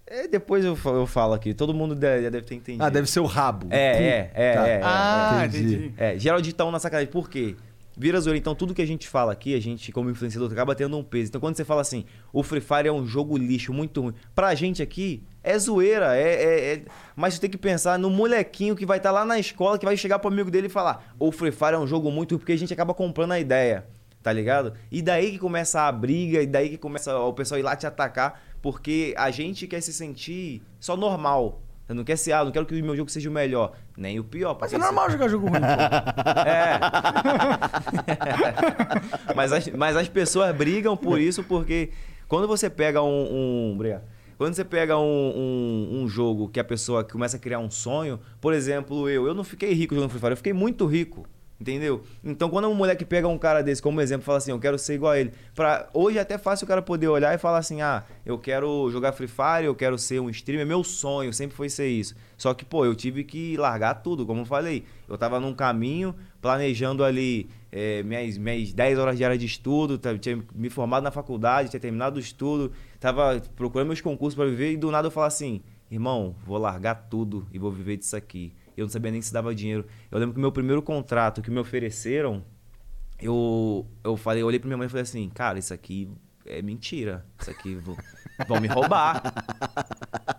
É, depois eu, eu falo aqui. Todo mundo deve, já deve ter entendido.
Ah, deve ser o rabo.
É, é, é,
Tá.
é, é.
ah,
entendi.
entendi.
É, geral digita 1 na sacanagem. Por quê? Vira zoeira. Então, tudo que a gente fala aqui, a gente, como influenciador, acaba tendo um peso. Então, quando você fala assim, o Free Fire é um jogo lixo, muito ruim. Pra gente aqui, é zoeira. É, é- é- Mas você tem que pensar no molequinho que vai estar lá na escola, que vai chegar pro amigo dele e falar: o Free Fire é um jogo muito ruim, porque a gente acaba comprando a ideia. Tá ligado? E daí que começa a briga, e daí que começa o pessoal ir lá te atacar, porque a gente quer se sentir só normal. Eu não quero ser, ah, não quero que o meu jogo seja o melhor, nem o pior.
Mas é normal jogar jogo ruim,
é. mas, as, mas as pessoas brigam por isso porque quando você pega um. um quando você pega um, um, um jogo que a pessoa começa a criar um sonho, por exemplo, eu, eu não fiquei rico jogando Free Fire, eu fiquei muito rico. Entendeu? Então, quando um moleque pega um cara desse como exemplo fala assim, eu quero ser igual a ele. Pra, hoje é até fácil o cara poder olhar e falar assim, ah, eu quero jogar Free Fire, eu quero ser um streamer, meu sonho sempre foi ser isso. Só que, pô, eu tive que largar tudo, como eu falei. Eu tava num caminho, planejando ali eh, minhas, minhas 10 horas diárias de estudo, tá- tinha me formado na faculdade, tinha terminado o estudo, tava procurando meus concursos para viver e do nada eu falo assim, irmão, vou largar tudo e vou viver disso aqui. Eu não sabia nem se dava dinheiro. Eu lembro que o meu primeiro contrato que me ofereceram, eu, eu falei, eu olhei pra minha mãe e falei assim, cara, isso aqui é mentira. Isso aqui vão, me roubar.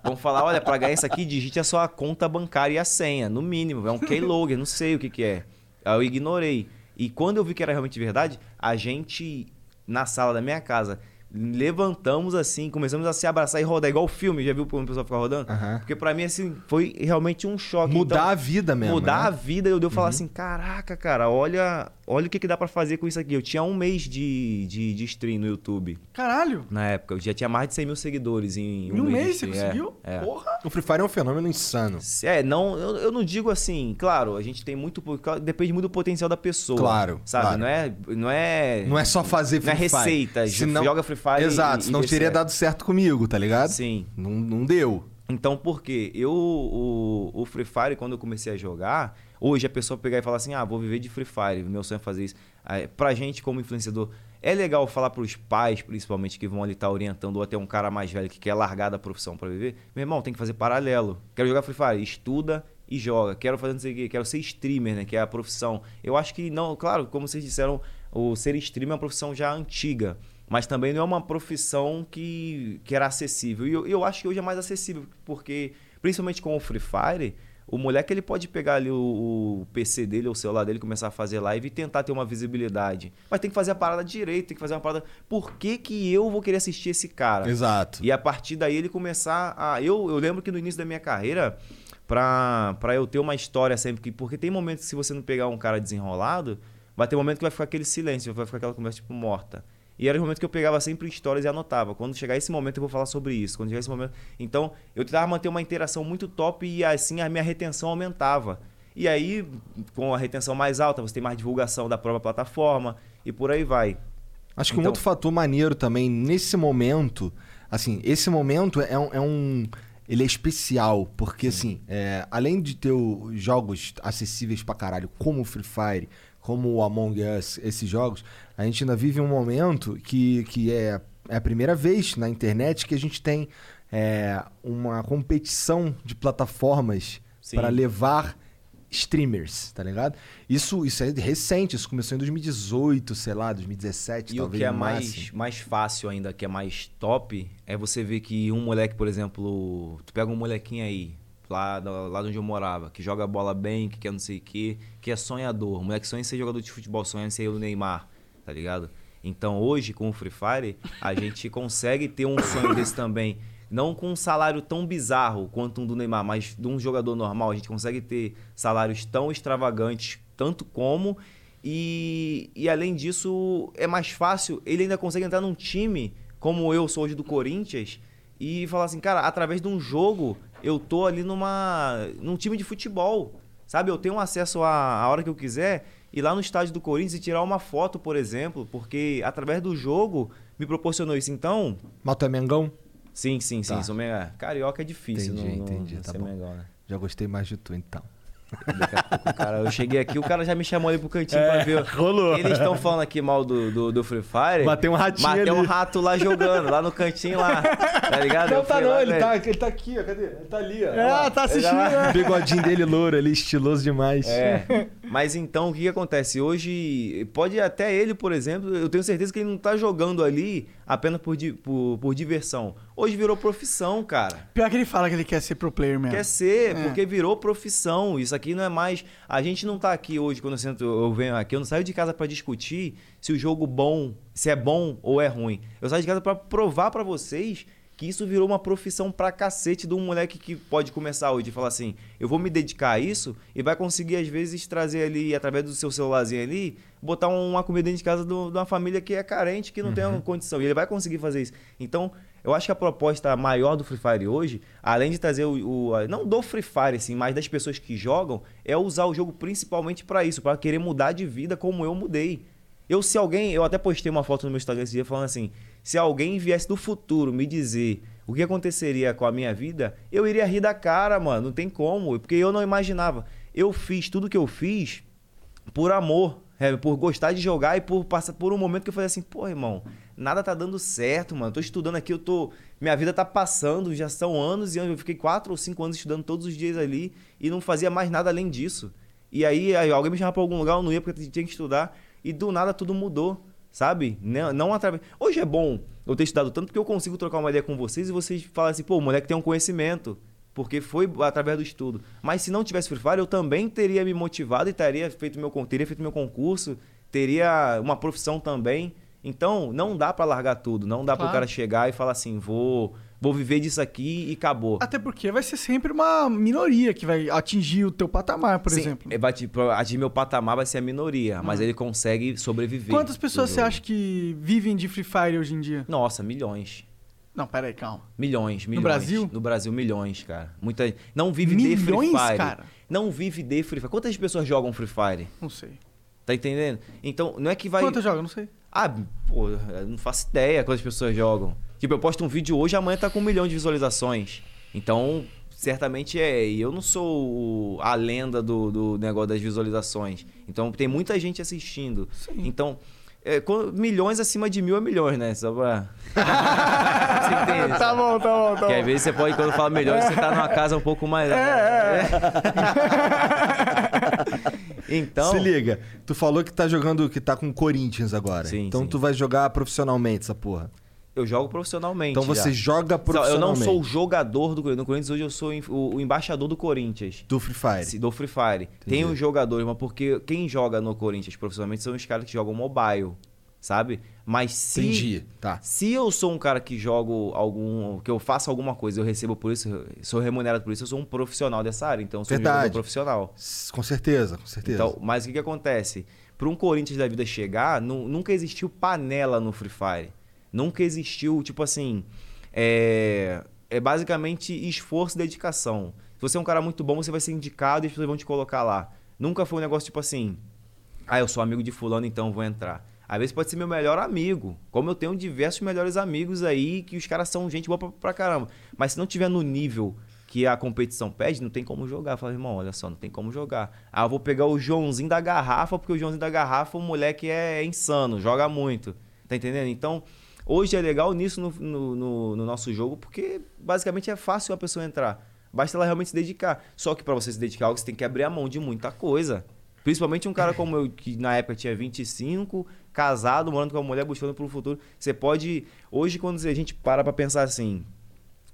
Vão falar, olha, pra ganhar isso aqui, digite a sua conta bancária e a senha, no mínimo. É um keylogger, não sei o que que é. Aí eu ignorei. E quando eu vi que era realmente verdade, a gente, na sala da minha casa, levantamos assim, começamos a se abraçar e rodar, igual o filme, já viu como o pessoal fica rodando?
Aham.
Porque pra mim, assim, foi realmente um choque.
Mudar
Então,
a vida mesmo.
mudar a
né?
vida, eu deu
Uhum.
falar assim, caraca, cara, olha, olha o que, que dá pra fazer com isso aqui. Eu tinha um mês de, de, de stream no YouTube.
Caralho.
Na época, eu já tinha mais de 100 mil seguidores em um,
Em um mês
de
você
stream. É,
conseguiu?
É.
Porra.
O Free Fire é um fenômeno insano.
É, não, eu, eu não digo assim, claro, a gente tem muito, depende muito do potencial da pessoa.
Claro,
Sabe,
claro.
não é, não é,
Não é só fazer
não é
Free Fire.
receita,
Senão-
joga Free Fire e-
Exato,
e
senão
se
teria
é.
dado certo comigo, tá ligado?
Sim.
Não, não deu.
Então, por quê? Eu, o, o Free Fire, quando eu comecei a jogar, hoje a pessoa pegar e falar assim, ah, vou viver de Free Fire, meu sonho é fazer isso. Aí, pra gente, como influenciador, é legal falar pros pais, principalmente, que vão ali estar orientando, ou até um cara mais velho que quer largar da profissão pra viver. Meu irmão, tem que fazer paralelo. Quero jogar Free Fire, estuda e joga. Quero fazer não sei o quê, quero ser streamer, né, que é a profissão. Eu acho que não, claro, como vocês disseram, o ser streamer é uma profissão já antiga. Mas também não é uma profissão que, que era acessível. E eu, eu acho que hoje é mais acessível, porque, principalmente com o Free Fire, o moleque ele pode pegar ali o, o PC dele, ou o celular dele, começar a fazer live e tentar ter uma visibilidade. Mas tem que fazer a parada direito, tem que fazer uma parada. Por que, que eu vou querer assistir esse cara?
Exato.
E a partir daí ele começar a. Eu, eu lembro que no início da minha carreira, pra, pra eu ter uma história sempre. que Porque tem momentos que se você não pegar um cara desenrolado, vai ter momento que vai ficar aquele silêncio, vai ficar aquela conversa tipo morta. E era o momento que eu pegava sempre histórias e anotava. Quando chegar esse momento eu vou falar sobre isso. Quando chegar esse momento. Então, eu tentava manter uma interação muito top e assim a minha retenção aumentava. E aí, com a retenção mais alta, você tem mais divulgação da própria plataforma e por aí vai.
Acho que um
Então-
outro fator maneiro também, nesse momento, assim, esse momento é um. é um- ele é especial, porque assim, é, além de ter jogos acessíveis pra caralho, como o Free Fire, como o Among Us, esses jogos, a gente ainda vive um momento que, que é, é a primeira vez na internet que a gente tem é, uma competição de plataformas para levar streamers, tá ligado? Isso, isso é recente, isso começou em 2018, sei lá, 2017,
E o
talvez
que é mais, mais fácil ainda, que é mais top, é você ver que um moleque, por exemplo, tu pega um molequinho aí, lá, lá de onde eu morava, que joga bola bem, que quer não sei o quê, que é sonhador. O moleque sonha em ser jogador de futebol, sonha em ser o Neymar, tá ligado? Então hoje, com o Free Fire, a gente consegue ter um sonho desse também. Não com um salário tão bizarro quanto um do Neymar, mas de um jogador normal. A gente consegue ter salários tão extravagantes, tanto como. E, e além disso, é mais fácil. Ele ainda consegue entrar num time, como eu sou hoje do Corinthians, e falar assim, cara, através de um jogo, eu tô ali numa, num time de futebol. Sabe? Eu tenho acesso a, a hora que eu quiser ir lá no estádio do Corinthians e tirar uma foto, por exemplo, porque através do jogo me proporcionou isso. Então,
Mas tu é Mengão?
sim, sim, sim.
Tá.
Sou Mengão. Carioca é difícil,
Entendi,
não, não,
entendi,
não
tá bom.
Mengão, né?
Já gostei mais de tu, então.
Daqui a pouco, cara, eu cheguei aqui, o cara já me chamou ali pro cantinho pra ver.
É, rolou.
Eles estão falando aqui mal do, do, do Free Fire.
Mas tem um ratinho
Mas tem um
ali.
rato lá jogando, lá no cantinho lá. Tá ligado? Eu fui lá, velho.
ele tá aqui, ó. Cadê? Ele tá ali, ó.
É, tá assistindo,
já-
né?
O bigodinho dele louro ali, estiloso demais.
É. Mas então, o que, que acontece? Hoje, pode até ele, por exemplo, eu tenho certeza que ele não tá jogando ali apenas por, di- por, por diversão. Hoje virou profissão, cara.
Pior que ele fala que ele quer ser pro player mesmo.
Quer ser,
É.
porque virou profissão. Isso aqui não é mais. A gente não tá aqui hoje, quando eu, sento, eu venho aqui, eu não saio de casa pra discutir se o jogo bom, se é bom ou é ruim. Eu saio de casa pra provar pra vocês que isso virou uma profissão pra cacete de um moleque que pode começar hoje e falar assim: eu vou me dedicar a isso e vai conseguir, às vezes, trazer ali, através do seu celularzinho ali, botar uma comida dentro de casa de uma família que é carente, que não tem uma condição. E ele vai conseguir fazer isso. Então, eu acho que a proposta maior do Free Fire hoje, além de trazer o, o- não do Free Fire assim, mas das pessoas que jogam, é usar o jogo principalmente pra isso, pra querer mudar de vida como eu mudei. Eu se alguém, eu até postei uma foto no meu Instagram esse dia falando assim, se alguém viesse do futuro me dizer o que aconteceria com a minha vida, eu iria rir da cara, mano, não tem como, porque eu não imaginava. Eu fiz tudo que eu fiz por amor, é, por gostar de jogar e por passar por um momento que eu falei assim, pô, irmão, nada tá dando certo, mano. Tô estudando aqui, eu tô. Minha vida tá passando, já são anos e anos. Eu fiquei quatro ou cinco anos estudando todos os dias ali e não fazia mais nada além disso. E aí, aí alguém me chamava pra algum lugar, eu não ia porque tinha que estudar. E do nada tudo mudou, sabe? Não, não através. Hoje é bom eu ter estudado tanto porque eu consigo trocar uma ideia com vocês e vocês falam assim, pô, o moleque tem um conhecimento. Porque foi através do estudo. Mas se não tivesse Free Fire, eu também teria me motivado e teria feito meu, teria feito meu concurso, teria uma profissão também. Então, não dá pra largar tudo. Não dá para
Claro.
o cara chegar e falar assim, vou, vou viver disso aqui e acabou.
Até porque vai ser sempre uma minoria que vai atingir o teu patamar, por
Sim,
exemplo.
vai, atingir meu patamar vai ser a minoria, mas ele consegue sobreviver.
Quantas pessoas você acha que vivem de Free Fire hoje em dia?
Nossa, milhões.
Não, pera aí, calma.
Milhões, milhões.
Brasil?
No Brasil, milhões, cara. Muita Não vive
Milhões,
de Free Fire.
cara?
Não vive de Free Fire. Quantas pessoas jogam Free Fire?
Não sei.
Tá entendendo? Então, não é que vai.
Quantas joga? Não sei.
Ah, pô, não faço ideia quantas pessoas jogam. Tipo, eu posto um vídeo hoje, amanhã tá com um milhão de visualizações. Então, certamente é. E eu não sou a lenda do, do negócio das visualizações. Então, tem muita gente assistindo.
Sim.
Então, é, milhões acima de mil é milhões, né? Só pra. Você entende?
Tá bom, tá bom, tá
Porque às
bom.
vezes você pode, quando fala milhões, você tá numa casa um pouco mais.
É,
então.
Se liga, tu falou que tá jogando, que tá com o Corinthians agora.
Sim,
então
sim.
tu vai jogar profissionalmente essa porra.
Eu jogo profissionalmente.
Então você
já.
joga
Eu
profissionalmente.
não sou o jogador do Corinthians. No Corinthians hoje eu sou o, embaixador do Corinthians.
do Free Fire.
Do Free Fire. Tem os jogadores, mas porque quem joga no Corinthians profissionalmente são os caras que jogam mobile, sabe? Mas se.
Entendi. Tá.
Se eu sou um cara que jogo algum. que eu faço alguma coisa, eu recebo por isso, eu sou remunerado por isso, eu sou um profissional dessa área. Então eu sou um
Verdade.
jogador profissional.
Com certeza, com certeza.
Então, mas o que, que acontece? Para um Corinthians da vida chegar, nu- nunca existiu panela no Free Fire. Nunca existiu, tipo assim. É, é basicamente esforço e dedicação. Se você é um cara muito bom, você vai ser indicado e as pessoas vão te colocar lá. Nunca foi um negócio tipo assim. Ah, eu sou amigo de fulano, então vou entrar. Às vezes pode ser meu melhor amigo. Como eu tenho diversos melhores amigos aí, que os caras são gente boa pra, pra caramba. Mas se não tiver no nível que a competição pede, não tem como jogar. Fala, irmão, olha só, não tem como jogar. Ah, eu vou pegar o Joãozinho da garrafa, porque o Joãozinho da garrafa, o moleque é insano, joga muito. Tá entendendo? Então, hoje é legal nisso no, no- no- no nosso jogo, porque basicamente é fácil a pessoa entrar. Basta ela realmente se dedicar. Só que pra você se dedicar, você tem que abrir a mão de muita coisa. Principalmente um cara como eu, que na época tinha 25, casado, morando com uma mulher, buscando pro futuro. Você pode. Hoje, quando a gente para pra pensar assim.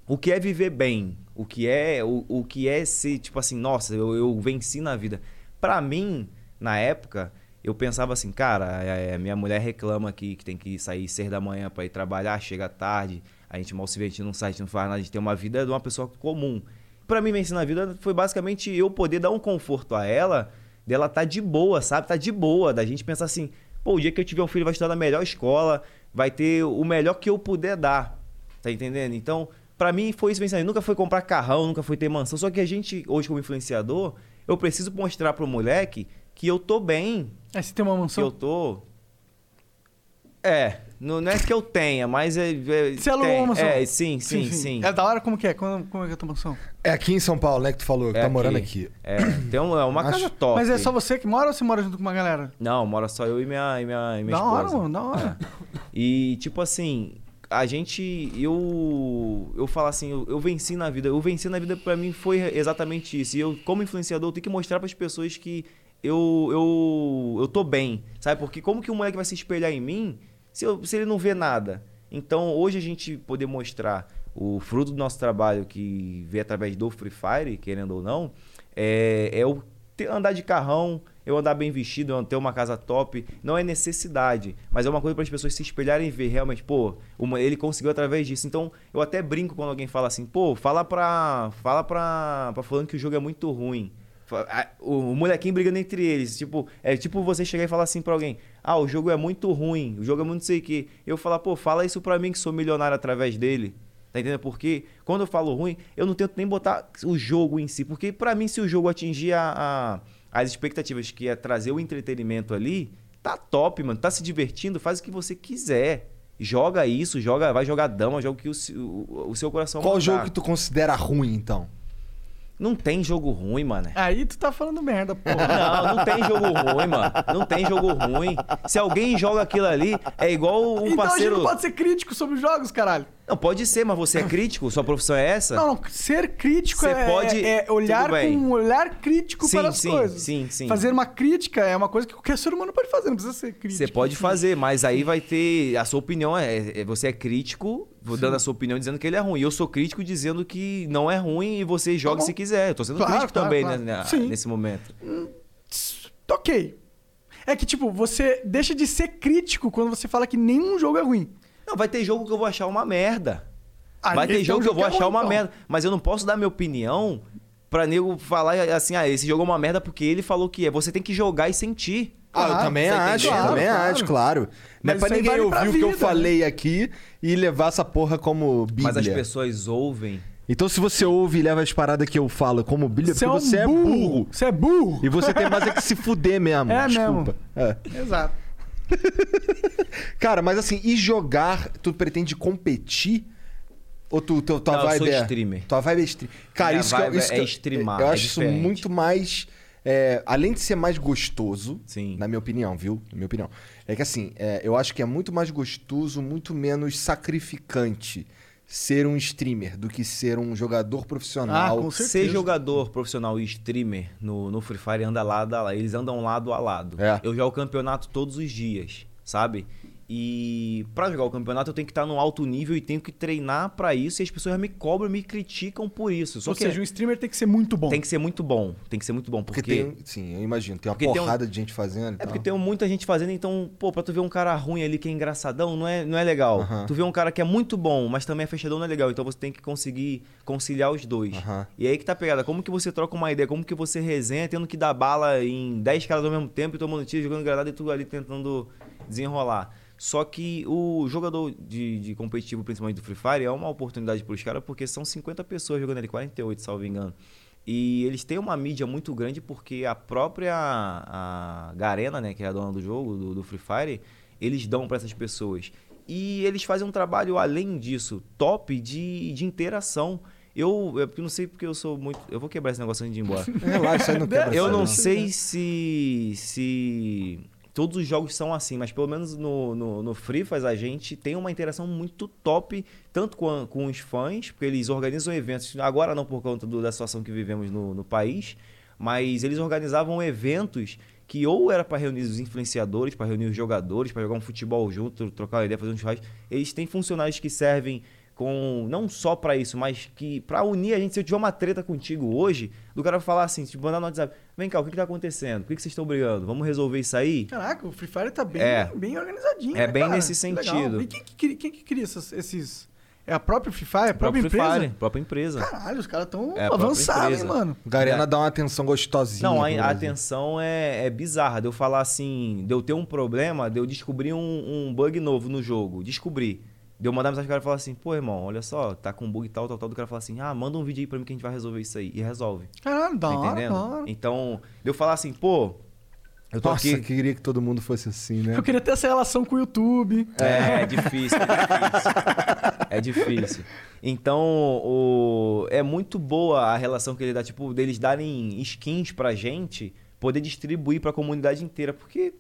O que é viver bem? O que é o, o que é ser, tipo assim, nossa, eu, eu venci na vida. Pra mim, na época, eu pensava assim, cara, é, é, minha mulher reclama aqui que tem que sair seis da manhã pra ir trabalhar, chega tarde. A gente mal se vê, a gente não sai, a gente não faz nada, a gente tem uma vida de uma pessoa comum. Pra mim, vencer na vida foi basicamente eu poder dar um conforto a ela, dela tá de boa, sabe? Tá de boa, da gente pensar assim, pô, o dia que eu tiver um filho vai estudar na melhor escola, vai ter o melhor que eu puder dar. Tá entendendo? Então, pra mim foi isso pensamento. Nunca foi comprar carrão, nunca foi ter mansão. Só que a gente, hoje como influenciador, eu preciso mostrar pro moleque que eu tô bem,
É, você tem uma
que
mansão?
eu tô. É, não, não é que eu tenha, mas é. é
Você alugou
tem.
uma mansão?
É, sim, sim, sim.
É da hora? Como que é? Como, como é que é a tua mansão?
É aqui em São Paulo, né, que tu falou, que
É
tá morando aqui.
É, tem uma, é uma
Acho-
casa top.
Mas é só você que mora ou você mora junto com uma galera?
Não, mora só eu e minha, e minha, e minha
da
esposa.
hora, mano, da hora.
E, tipo assim, a gente. Eu. Eu falo assim, eu, eu venci na vida. Eu venci na vida pra mim foi exatamente isso. E eu, como influenciador, eu tenho que mostrar pras pessoas que eu, eu, eu tô bem. Sabe? Porque como que o moleque vai se espelhar em mim se, eu- se ele não vê nada? Então, hoje a gente poder mostrar o fruto do nosso trabalho que vê através do Free Fire, querendo ou não, é, é o ter- andar de carrão, eu andar bem vestido, eu ter uma casa top, não é necessidade, mas é uma coisa para as pessoas se espelharem e ver realmente, pô, uma- ele conseguiu através disso. Então, eu até brinco quando alguém fala assim, pô, fala pra, fala pra, pra falando que o jogo é muito ruim. A- O, o molequinho brigando entre eles. Tipo, é tipo você chegar e falar assim pra alguém: Ah, o jogo é muito ruim, o jogo é muito não sei o quê. Eu falar, pô, fala isso pra mim que sou milionário através dele. Tá entendendo? Porque quando eu falo ruim, eu não tento nem botar o jogo em si. Porque pra mim, se o jogo atingir a, a- as expectativas que é trazer o entretenimento ali, tá top, mano. Tá se divertindo, faz o que você quiser. Joga isso, joga, vai jogar dama, joga o que o, o, o seu coração
Qual
mandar.
jogo que tu considera ruim, então?
Não tem jogo ruim, mano.
Aí tu tá falando merda, porra.
Não, não tem jogo ruim, mano. Não tem jogo ruim. Se alguém joga aquilo ali, é igual um
então a gente
parceiro.
não pode ser crítico sobre os jogos, caralho.
Não, pode ser, mas você é crítico? Sua profissão é essa?
Não, não, ser crítico é,
pode-
é olhar com um olhar crítico
Sim,
para as
sim,
coisas.
sim, sim.
Fazer uma crítica é uma coisa que qualquer ser humano pode fazer, não precisa ser crítico.
Você pode fazer, mas aí vai ter. A sua opinião é. é- você é crítico, dando a sua opinião dizendo que ele é ruim. Eu sou crítico dizendo que não é ruim e você joga
bom.
se quiser. Eu tô sendo
Claro,
crítico
claro,
também
claro.
né, nesse momento.
Ok. É que, tipo, você deixa de ser crítico quando você fala que nenhum jogo é ruim.
Não, vai ter jogo que eu vou achar uma merda.
Ah,
vai ter
um
jogo que eu vou
é
achar
ruim,
uma
então.
merda. Mas eu não posso dar minha opinião pra nego falar assim, ah, esse jogo é uma merda porque ele falou que é. Você tem que jogar e sentir.
Ah, eu
Claro,
também acho, eu também
Claro,
acho,
claro.
claro. Não é
Mas
pra
isso aí
ninguém
vale pra
ouvir o que eu
vida,
falei aqui e levar essa porra como bíblia.
Mas as pessoas ouvem.
Então se você ouve e leva as paradas que eu falo como bíblia,
Você
porque
é um
você é
burro.
burro.
Você é burro.
E você tem mais é que se fuder mesmo.
É
Desculpa. É.
Exato.
Cara, mas assim, e jogar, tu pretende competir? Ou tu, tu, tua
Não, eu
vibe
sou
é...
streamer.
Tua vibe é streamer. Cara,
Minha
isso, que eu- isso
é
que eu-
streamar,
Eu
é
acho isso muito mais... é, além de ser mais gostoso,
Sim.
na minha opinião, viu? Na minha opinião. É que assim, é, eu acho que é muito mais gostoso, muito menos sacrificante ser um streamer do que ser um jogador profissional.
Ah, com
Ser jogador profissional e streamer no, no Free Fire anda lado a lado. Eles andam lado a lado.
É.
Eu jogo o campeonato todos os dias, sabe? E pra jogar o campeonato eu tenho que estar no alto nível e tenho que treinar pra isso. E as pessoas me cobram, me criticam por isso. Só
Ou
que
seja, um streamer tem que ser muito bom.
tem que ser muito bom. Tem que ser muito bom.
Porque,
Porque,
tem, sim, eu imagino, tem uma
porque tem um-
porrada de gente fazendo e
É
tal.
porque tem muita gente fazendo, então, pô, pra tu ver um cara ruim ali que é engraçadão, não é, não é legal. Tu vê um cara que é muito bom, mas também é fechadão, não é legal. Então você tem que conseguir conciliar os dois. E aí que tá a pegada. Como que você troca uma ideia? Como que você resenha, tendo que dar bala em 10 caras ao mesmo tempo e tomando tiro, jogando granada e tu ali tentando desenrolar. Só que o jogador de, de competitivo, principalmente do Free Fire, é uma oportunidade pros caras, porque são 50 pessoas jogando ali, 48, salvo engano. E eles têm uma mídia muito grande porque a própria a Garena, né, que é a dona do jogo, do, do Free Fire, eles dão para essas pessoas. E eles fazem um trabalho além disso, top de, de interação. Eu, eu não sei porque eu sou muito. Eu vou quebrar esse negócio antes de ir embora.
Relaxa, aí não quebra
Eu não. sei se, se todos os jogos são assim, mas pelo menos no, no, no Free Fire a gente tem uma interação muito top, tanto com, a- com os fãs, porque eles organizam eventos, agora não por conta do- da situação que vivemos no, no país, mas eles organizavam eventos que ou era para reunir os influenciadores, para reunir os jogadores, para jogar um futebol junto, trocar uma ideia, fazer um churrasco. Eles têm funcionários que servem com não só pra isso, mas que pra unir a gente, se eu tiver uma treta contigo hoje, do cara falar assim, tipo, mandar no WhatsApp, vem cá, o que, que tá acontecendo? Por que, que vocês estão brigando? Vamos resolver isso aí?
Caraca, o Free Fire tá bem,
É.
bem organizadinho.
É
né,
bem
cara?
nesse
Que legal.
sentido.
E quem que, cria- quem que cria essas- esses, É a própria Free Fire? É a própria
Próprio Free
empresa?
Fire, própria empresa.
Caralho, os caras tão
É a própria
avançados, hein, mano.
Garena dá uma atenção gostosinha.
Não, a, a atenção é, é bizarra. De eu falar assim, de eu ter um problema, de eu descobrir um, um bug novo no jogo. Descobri. De eu mandar mensagem pro cara e falar assim, pô, irmão, olha só, tá com bug tal, tal, tal. Do cara falar assim, ah, manda um vídeo aí pra mim que a gente vai resolver isso aí. E resolve.
Caralho, da
Tá
hora,
entendendo?
hora.
Então, eu falar assim, pô, eu tô
Nossa,
aqui.
queria que todo mundo fosse assim, né?
Eu queria ter essa relação com o YouTube.
É, é difícil, é difícil. É difícil. Então, o... é muito boa a relação que ele dá, tipo, deles darem skins pra gente, poder distribuir pra comunidade inteira, porque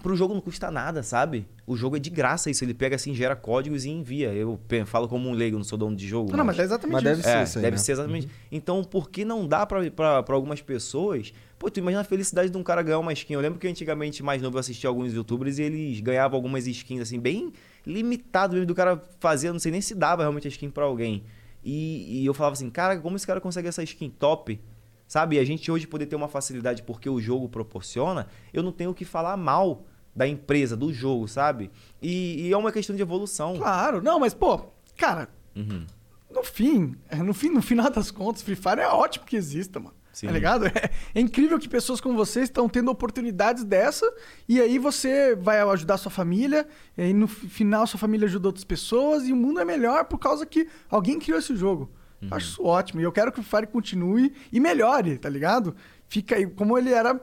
pro jogo não custa nada, sabe? O jogo é de graça isso, ele pega assim, gera códigos e envia. Eu falo como um leigo, não sou dono de jogo.
Não, mas é exatamente
Mas deve
isso.
ser
É,
isso aí,
deve
né?
ser exatamente. Então, por que não dá pra algumas pessoas? Pô, tu imagina a felicidade de um cara ganhar uma skin. Eu lembro que antigamente, mais novo, eu assistia alguns youtubers e eles ganhavam algumas skins, assim, bem limitado mesmo do cara fazer. Não sei nem se dava realmente a skin pra alguém. E, e eu falava assim, cara, como esse cara consegue essa skin top? Sabe? E a gente hoje poder ter uma facilidade porque o jogo proporciona, eu não tenho o que falar mal da empresa, do jogo, sabe? E, e é uma questão de evolução.
Claro, não, mas, pô, cara,
Uhum.
no fim, é, no fim, no final das contas, Free Fire é ótimo que exista, mano.
Sim.
Tá ligado? É, é incrível que pessoas como vocês estão tendo oportunidades dessa e aí você vai ajudar sua família, e aí no fi- final sua família ajuda outras pessoas e o mundo é melhor por causa que alguém criou esse jogo.
Uhum.
Acho isso ótimo e eu quero que o Free Fire continue e melhore, tá ligado? Fica aí, como ele era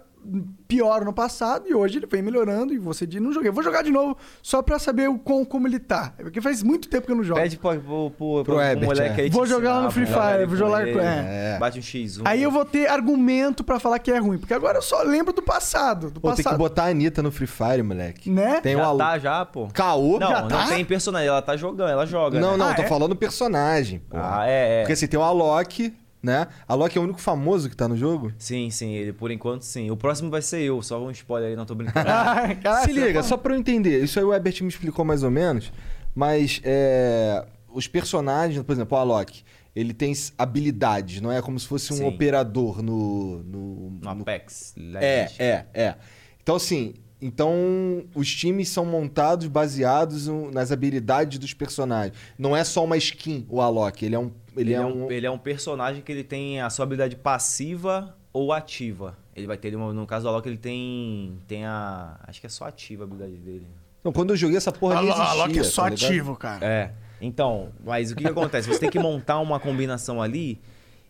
pior no passado e hoje ele vem melhorando e você diz, não joguei. Eu vou jogar de novo só pra saber o quão, como ele tá. Porque faz muito tempo que eu não jogo.
Pede pro, pro, pro,
Pro Herbert,
moleque
é.
aí
Vou jogar
ensinar,
no Free Fire, vou jogar
ele,
é.
Bate um X1.
Aí eu vou ter argumento pra falar que é ruim, porque agora eu só lembro do passado. Do
Pô, tem que botar a Anitta no Free Fire, moleque.
Né?
Tem o
já
alu...
tá, já, pô.
Caô?
Não,
Já
não
tá?
tem personagem, ela tá jogando, ela joga.
Não,
né?
não,
Ah,
tô
é?
falando personagem, pô.
Ah, é, é.
Porque assim, tem o Alok, né? Alok é o único famoso que tá no jogo.
Sim, sim, ele por enquanto sim. O próximo vai ser eu, só um spoiler aí, não tô brincando.
Ah, caralho,
Se
você
liga, só pra eu entender. Isso aí o Herbert me explicou mais ou menos. Mas é, os personagens, por exemplo, o Alok, ele tem habilidades, não é como se fosse um
Sim.
operador no. No,
No Apex.
É,
Legends.
é, é. Então, assim, então os times são montados baseados no- nas habilidades dos personagens. Não é só uma skin, o Alok. Ele é um. Ele,
Ele,
é,
é
um.
um, ele é um personagem que ele tem a sua habilidade passiva ou ativa. Ele vai ter, uma- no caso do Alok, ele tem, tem a... Acho que é só ativa a habilidade dele.
Não, quando eu joguei essa porra
Alok
existia.
Alok é só
tá
ativo, cara.
É. Então, mas o que, que acontece? Você tem que montar uma combinação ali.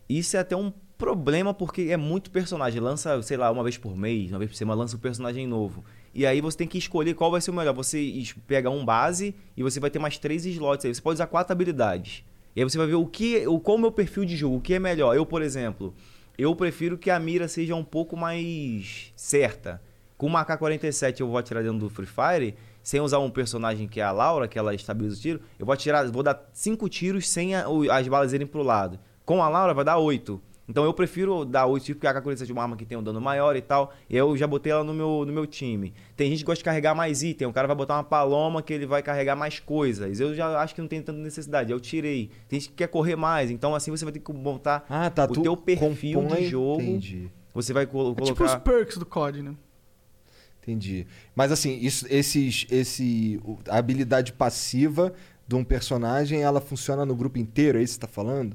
Isso é até um problema porque é muito personagem. Lança, sei lá, uma vez por mês, uma vez por semana, lança um personagem novo. E aí você tem que escolher qual vai ser o melhor. Você pega um base e você vai ter mais três slots aí. Você pode usar quatro habilidades. E aí você vai ver o que, o, qual o meu perfil de jogo, o que é melhor. Eu, por exemplo, eu prefiro que a mira seja um pouco mais certa. Com uma AK-47 eu vou atirar dentro do Free Fire, sem usar um personagem que é a Laura, que ela estabiliza o tiro, eu vou atirar, vou dar cinco tiros sem a- as balas irem pro lado. Com a Laura vai dar oito. Então eu prefiro dar oito tiros, porque a AK-47 é uma arma que tem um dano maior e tal. E eu já botei ela no meu, no meu time. Tem gente que gosta de carregar mais item. O cara vai botar uma paloma que ele vai carregar mais coisas. Eu já acho que não tem tanta necessidade. Eu tirei. Tem gente que quer correr mais. Então assim você vai ter que montar
Ah, tá.
o teu perfil
compõe-
de jogo.
Entendi.
Você vai colo-
É tipo os
colocar...
perks do COD, né?
Entendi. Mas assim, isso, esses, esse, a habilidade passiva de um personagem, ela funciona no grupo inteiro, é isso que você tá falando?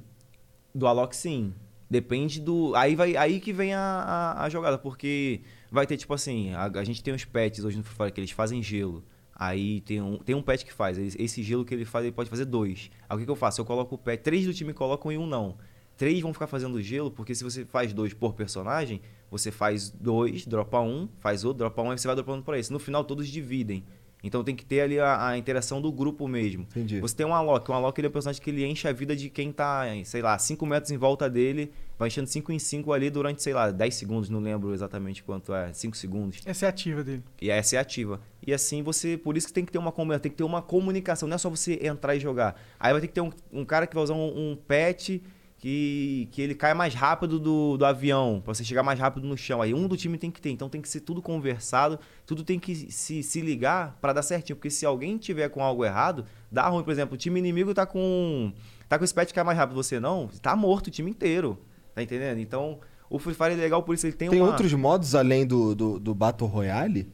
Do Alok, sim. Depende do. Aí, vai, aí que vem a, a, a jogada, porque vai ter, tipo assim, a, a gente tem uns pets hoje no Free Fire que eles fazem gelo. Aí tem um, tem um pet que faz. Esse gelo que ele faz, ele pode fazer dois. Aí o que, que eu faço? Eu coloco o pet. Três do time colocam e um não. Três vão ficar fazendo gelo, porque se você faz dois por personagem, você faz dois, dropa um, faz outro, dropa um, aí você vai dropando por esse. No final todos dividem. Então tem que ter ali a, a interação do grupo mesmo.
Entendi.
Você tem um Alok. Um Alok ele é um personagem que ele enche a vida de quem tá, sei lá, 5 metros em volta dele, vai enchendo 5 em 5 ali durante, sei lá, 10 segundos, não lembro exatamente quanto é, 5 segundos.
Essa é ativa dele.
E essa é ativa. E assim você. Por isso que tem que ter uma tem que ter uma comunicação, não é só você entrar e jogar. Aí vai ter que ter um, um cara que vai usar um, um pet que, que ele cai mais rápido do, do avião, pra você chegar mais rápido no chão. Aí um do time tem que ter. Então tem que ser tudo conversado, tudo tem que se, se ligar pra dar certinho. Porque se alguém tiver com algo errado, dá ruim. Por exemplo, o time inimigo tá com. tá com esse pet que cai mais rápido você não, tá morto o time inteiro. Tá entendendo? Então. O Free Fire é legal por isso ele tem,
Tem
uma...
outros modos além do, do, do Battle Royale?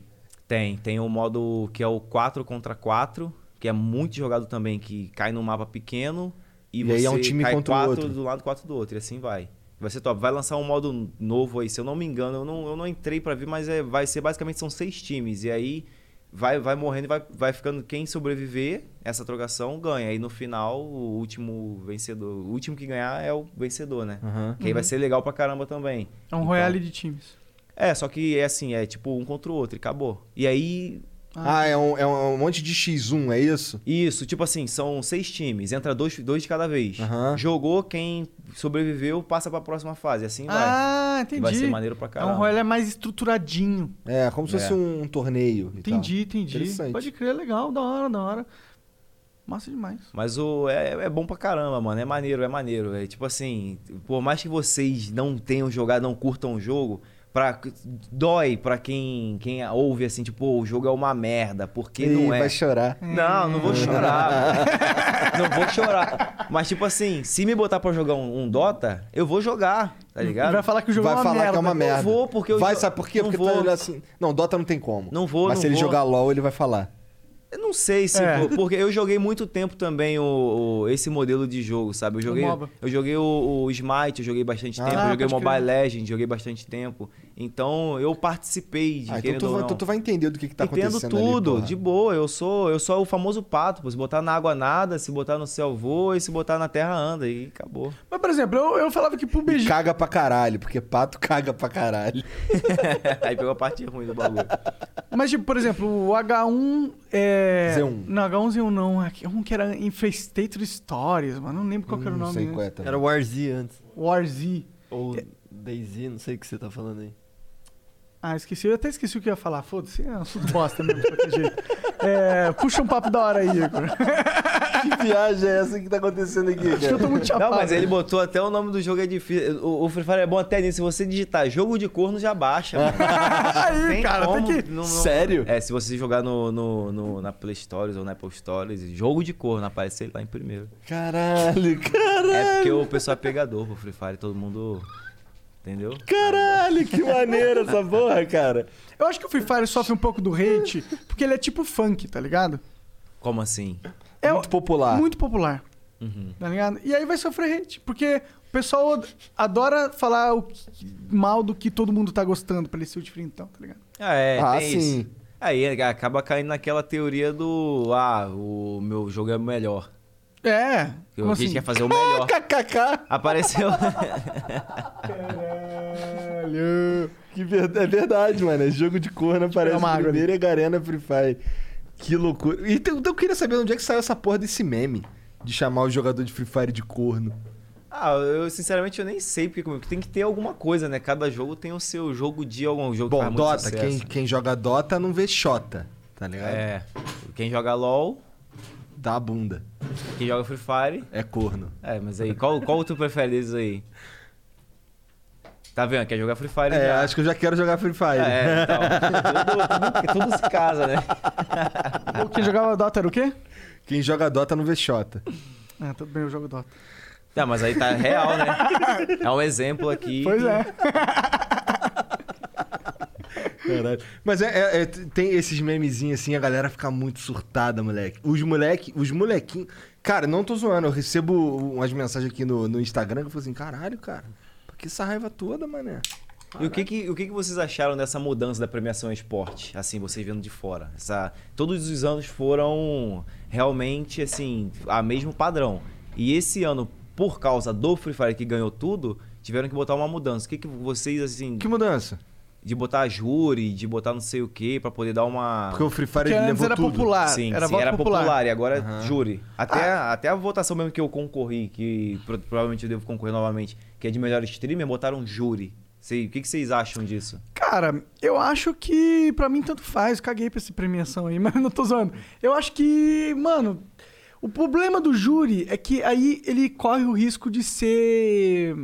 Tem, tem o modo que é o 4 contra 4, que é muito jogado também, que cai num mapa pequeno e,
E
você
aí é um time
cai
contra o
quatro
outro.
do lado, quatro do outro, e assim vai. Vai ser top. Vai lançar um modo novo aí, se eu não me engano, eu não, eu não entrei pra ver, mas é, vai ser basicamente são seis times. E aí vai, vai morrendo e vai, vai ficando quem sobreviver, essa trocação ganha. E no final, o último vencedor, o último que ganhar é o vencedor, né?
Aham.
Que aí vai ser legal pra caramba também.
É um
Então-
royale de times.
É, só que é assim, é tipo um contra o outro e acabou. E aí,
Ah, é um, é um monte de X1, é isso?
isso, tipo assim, são seis times, entra dois, dois de cada vez.
Aham.
Jogou, quem sobreviveu passa pra próxima fase, assim vai.
Ah,
Que
entendi.
vai ser maneiro pra
é
caramba.
um royale mais estruturadinho.
É, como se
É.
fosse um torneio. e tal.
Entendi, entendi.
Interessante.
Pode crer, legal, da hora, da hora. Massa demais.
Mas o, é, é bom pra caramba, mano. É maneiro, é maneiro. É tipo assim, por mais que vocês não tenham jogado, não curtam o jogo, pra, dói pra quem, quem ouve assim, tipo, "Pô, o jogo é uma merda, porque
Ih,
não é.
vai chorar.
Não, não vou chorar. não vou chorar. Mas, tipo assim, se me botar pra jogar um, um Dota, eu vou jogar, tá ligado?
Vai falar que o jogo
vai
é uma
falar
merda.
que é uma
Não
merda.
vou, porque eu
Vai, sabe por quê?
não
Porque
vou.
tu olha assim. Não, Dota não tem como.
Não vou,
Mas
não
se ele
vou.
jogar LOL, ele vai falar.
Eu não sei se.
É.
Porque eu joguei muito tempo também o, o- esse modelo de jogo, sabe? Eu joguei, eu joguei o, o Smite, eu joguei bastante
Ah,
tempo. Eu joguei Mobile
crer.
Legends, joguei bastante tempo. Então eu participei de
Ah, então tu,
ou
vai-
não.
tu, tu vai entender do que, que tá
Entendo
acontecendo. ali,
tudo,
porra.
de boa. Eu sou, eu sou o famoso pato. pô. Se botar na água nada, se botar no céu voa e se botar na terra anda. E acabou.
Mas, por exemplo, eu, eu falava que pro
E
BG.
caga pra caralho, porque pato caga pra caralho.
Aí pegou a parte ruim do bagulho.
Mas, tipo, por exemplo, o H1 é.
Z1.
Não, H1Z1 não. É um que era Infestator Stories, mano. Não lembro qual que era o
Não
nome.
sei
né?
qual é.
Era Warzy antes.
War Z.
Ou Daisy, não sei o que você tá falando aí.
Ah, esqueci. Eu até esqueci o que eu ia falar. Foda-se. É um assunto bosta mesmo, de qualquer jeito. É, puxa um papo da hora aí, Igor.
Que viagem é essa que tá acontecendo aqui,
Acho que eu tô muito chapado.
Não, mas ele botou até o nome do jogo é difícil. O, o Free Fire é bom até nisso. Se você digitar jogo de corno, já baixa.
aí,
Tem
cara,
como,
tem que.
não- não-
Sério?
É, se você jogar no, no, no- na Play Stories ou na Apple Stories, jogo de corno, aparece ele lá em primeiro.
Caralho, caralho.
É porque o pessoal é pegador pro Free Fire, todo mundo. Entendeu?
Caralho, que maneiro essa porra, cara.
Eu acho que o Free Fire sofre um pouco do hate, porque ele é tipo funk, tá ligado?
Como assim?
É
Muito popular.
muito popular,
Uhum.
tá ligado? E aí vai sofrer hate, porque o pessoal adora falar o que- mal do que todo mundo tá gostando pra ele ser o diferentão, tá ligado?
Ah, é,
ah,
tem
sim.
isso. Aí acaba caindo naquela teoria do. Ah, o meu jogo é melhor.
É.
Que
Como
a gente
assim?
quer fazer o melhor.
KKK.
Apareceu.
Caralho.
Que ver- é verdade, mano. É jogo de corno aparece
água
primeiro e Garena Free Fire. Que loucura. Então então eu queria saber onde é que saiu essa porra desse meme de chamar o jogador de Free Fire de corno.
ah, eu sinceramente eu nem sei, porque como- tem que ter alguma coisa, né? Cada jogo tem o seu jogo de algum jogo que
Bom,
faz muito
Dota, quem, quem joga Dota não vê Xota, tá ligado?
É. Quem joga LOL,
Dá a bunda.
quem joga Free Fire.
É corno.
É, mas aí, qual, qual tu prefere desses aí? Tá vendo? Quer jogar Free Fire
É,
já.
acho que eu já quero jogar Free Fire.
É, então. tudo, tudo, tudo se casa, né?
Quem jogava Dota era o quê?
Quem joga Dota não vê Xota.
Ah, tudo bem, eu jogo Dota.
Não, mas aí tá real, né? É um exemplo aqui.
Pois é.
Caralho. Mas é, é- é- tem esses memezinhos assim, a galera fica muito surtada, moleque. Os moleque, os molequinhos. Cara, não tô zoando, eu recebo umas mensagens aqui no, no Instagram que eu falo assim, caralho, cara, por que essa raiva toda, mané?
E o que, que, o que, que vocês acharam dessa mudança da premiação em esporte? Assim, vocês vendo de fora. Essa, todos os anos foram realmente, assim, a mesmo padrão. E esse ano, por causa do Free Fire que ganhou tudo, tiveram que botar uma mudança. O que, que vocês, assim,
Que mudança?
De botar júri, de botar não sei o quê, pra poder dar uma.
Porque o Free Fire ele
antes
levou
era
tudo.
popular.
Sim,
era
sim, era popular.
popular.
e agora
Aham.
júri. Até, até a votação mesmo que eu concorri, que pro- provavelmente eu devo concorrer novamente, que é de melhor streamer, botaram júri. Sei, o que, que vocês acham disso?
Cara, eu acho que pra mim tanto faz. Caguei pra essa premiação aí, mas não tô zoando. Eu acho que, mano, o problema do júri é que aí ele corre o risco de ser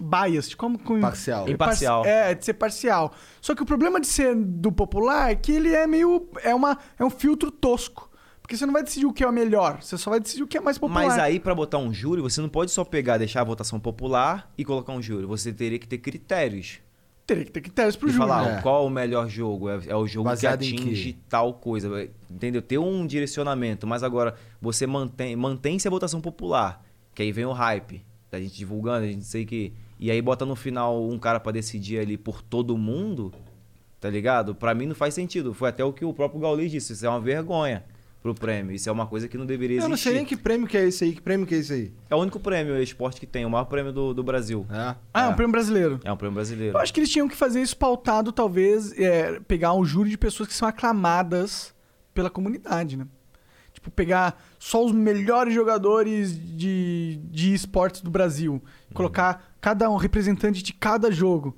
biased, como com
Parcial.
Imparcial.
É, de ser parcial. Só que o problema de ser do popular é que ele é meio é uma é um filtro tosco. Porque você não vai decidir o que é o melhor, você só vai decidir o que é mais popular.
Mas aí, pra botar um júri, você não pode só pegar, deixar a votação popular e colocar um júri. Você teria que ter critérios.
Teria que ter critérios pro
e
júri.
falar
é.
qual o melhor jogo. É, é o jogo
Baseado
que atinge tal coisa. Entendeu? Ter um direcionamento, mas agora você mantém, mantém-se a votação popular. Que aí vem o hype. Da gente divulgando, a gente sei que. E aí bota no final um cara pra decidir ali por todo mundo. Tá ligado? Pra mim não faz sentido. Foi até o que o próprio Gaules disse. Isso é uma vergonha pro prêmio. Isso é uma coisa que não deveria
Eu
existir.
não sei nem que prêmio que é esse aí. Que prêmio que é esse aí?
É o único prêmio esporte que tem, o maior prêmio do, do Brasil.
É.
Ah, é um
É.
prêmio brasileiro.
É um prêmio brasileiro.
Eu acho que eles tinham que fazer isso pautado, talvez, é, pegar um júri de pessoas que são aclamadas pela comunidade, né? Tipo, pegar só os melhores jogadores de, de esportes do Brasil. Colocar cada um representante de cada jogo.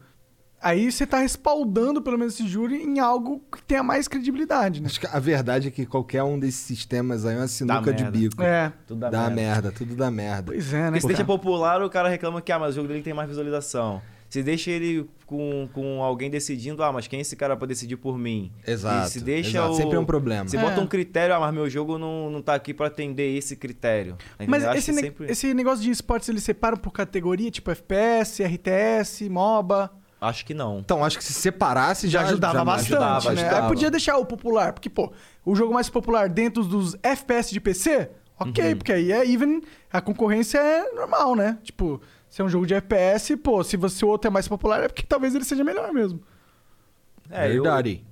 Aí você tá respaldando, pelo menos, esse júri em algo que tenha mais credibilidade, né?
Acho que a verdade é que qualquer um desses sistemas aí é uma sinuca de
merda.
bico.
É,
Tudo dá
Dá
merda.
merda, tudo dá merda.
pois é, né?
Porque se deixa popular, o cara reclama que ah, mas o jogo dele tem mais visualização. Se deixa ele com, com alguém decidindo, ah, mas quem é esse cara pra decidir por mim?
Exato.
E se deixa
exato.
o...
Sempre é um problema.
Você
É.
bota um critério, ah, mas meu jogo não, não tá aqui pra atender esse critério. Tá
Mas esse, ne-
sempre-
esse negócio de esportes, eles separam por categoria, tipo FPS, RTS, MOBA.
Acho que não.
Então, acho que se separasse
Já,
já
ajudava bastante,
ajudava,
né?
ajudava.
Aí podia deixar o popular, porque, pô, o jogo mais popular dentro dos FPS de PC, ok,
Uhum.
porque aí é even, a concorrência é normal, né? Tipo, se é um jogo de FPS, pô, se você o outro é mais popular, é porque talvez ele seja melhor mesmo.
É, eu,
Verdade.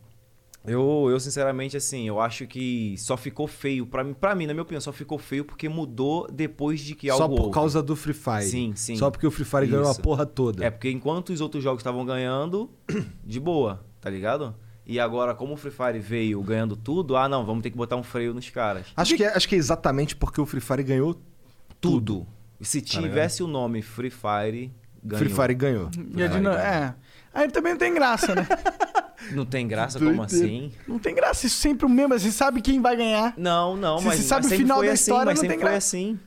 eu, eu, sinceramente, assim, eu acho que só ficou feio. Pra mim, pra mim, na minha opinião, só ficou feio porque mudou depois de que algo
Só por
houve.
causa do Free Fire.
Sim, sim.
Só porque o Free Fire ganhou a
Isso.
porra toda.
É, porque enquanto os outros jogos estavam ganhando, de boa, tá ligado? E agora, como o Free Fire veio ganhando tudo, ah, não, vamos ter que botar um freio nos caras.
Acho, que é, acho que é exatamente porque o Free Fire ganhou
Tudo. E se
Tá
tivesse o nome Free Fire, ganhou.
Free Fire ganhou.
E a é. Aí também não tem graça, né?
Não tem graça, como assim?
não tem graça, isso sempre o mesmo, você sabe quem vai ganhar.
Não, não,
Se
mas,
você sabe
mas
o
sempre
final
foi
da
assim,
história,
mas
não
sempre
tem
foi
graça.
assim.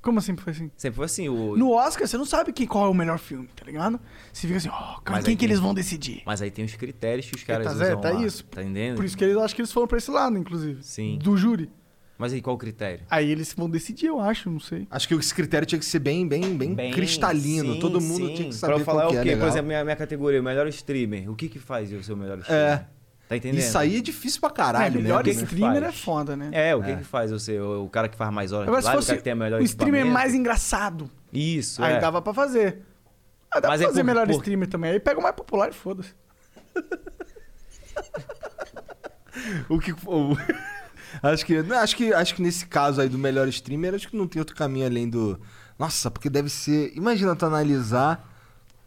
Como assim foi assim?
Sempre foi assim. O...
No Oscar, você não sabe quem, qual é o melhor filme, tá ligado? Você fica assim, ó,
Mas
quem
aí
que
tem-
eles vão decidir?
Mas aí tem os critérios que os caras
tá
usam
certo, é
lá,
isso.
Tá entendendo?
Por isso que eles acho que eles foram pra esse lado, inclusive.
Sim.
Do júri.
Mas aí qual o critério?
Aí eles vão decidir, eu acho, não sei.
Acho que esse critério tinha que ser bem, bem, bem,
Bem,
cristalino.
sim,
Todo mundo
sim.
tinha que saber
Pra eu falar
qual que
o
é
quê? Por exemplo, minha, minha categoria, o melhor streamer. O que que faz eu ser o melhor streamer?
É.
Tá entendendo?
Isso aí é difícil pra caralho,
é, melhor
né?
que que
streamer é foda, né?
É, o que
É.
que faz eu ser o, o cara que faz mais horas
Agora,
de live, o cara que tem a melhor
um streamer mais engraçado,
Isso,
aí
é.
dava pra fazer. Aí dá
Mas
pra
é
fazer
por-
melhor
por-
streamer também. Aí pega o mais popular e foda-se.
O que. Acho, que, acho que. Acho que nesse caso aí do melhor streamer, acho que não tem outro caminho além do. Nossa, porque deve ser. Imagina tu analisar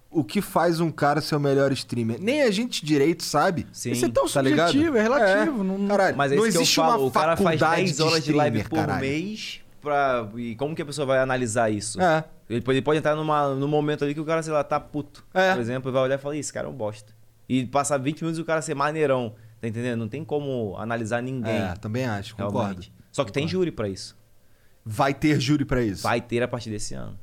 o que faz um cara ser o melhor streamer. Nem a gente direito sabe.
Sim.
Isso é tão
tá ligado?
subjetivo, é relativo. não-
Caralho,
Mas é
não existe
falo,
uma
o cara faz
faculdade
10 horas de, live
streamer,
por
caralho.
mês pra... E como que a pessoa vai analisar isso?
É.
Ele pode, ele pode entrar numa, num momento ali que o cara, sei lá, tá puto.
É.
Por exemplo, e vai olhar e falar, "Ih, esse cara é um bosta. E passar 20 minutos e o cara ser maneirão. Tá entendendo? Não tem como analisar ninguém.
É, também acho, concordo.
realmente. Só que tem
Concordo.
júri pra isso.
Vai ter júri pra isso.
Vai ter a partir desse ano.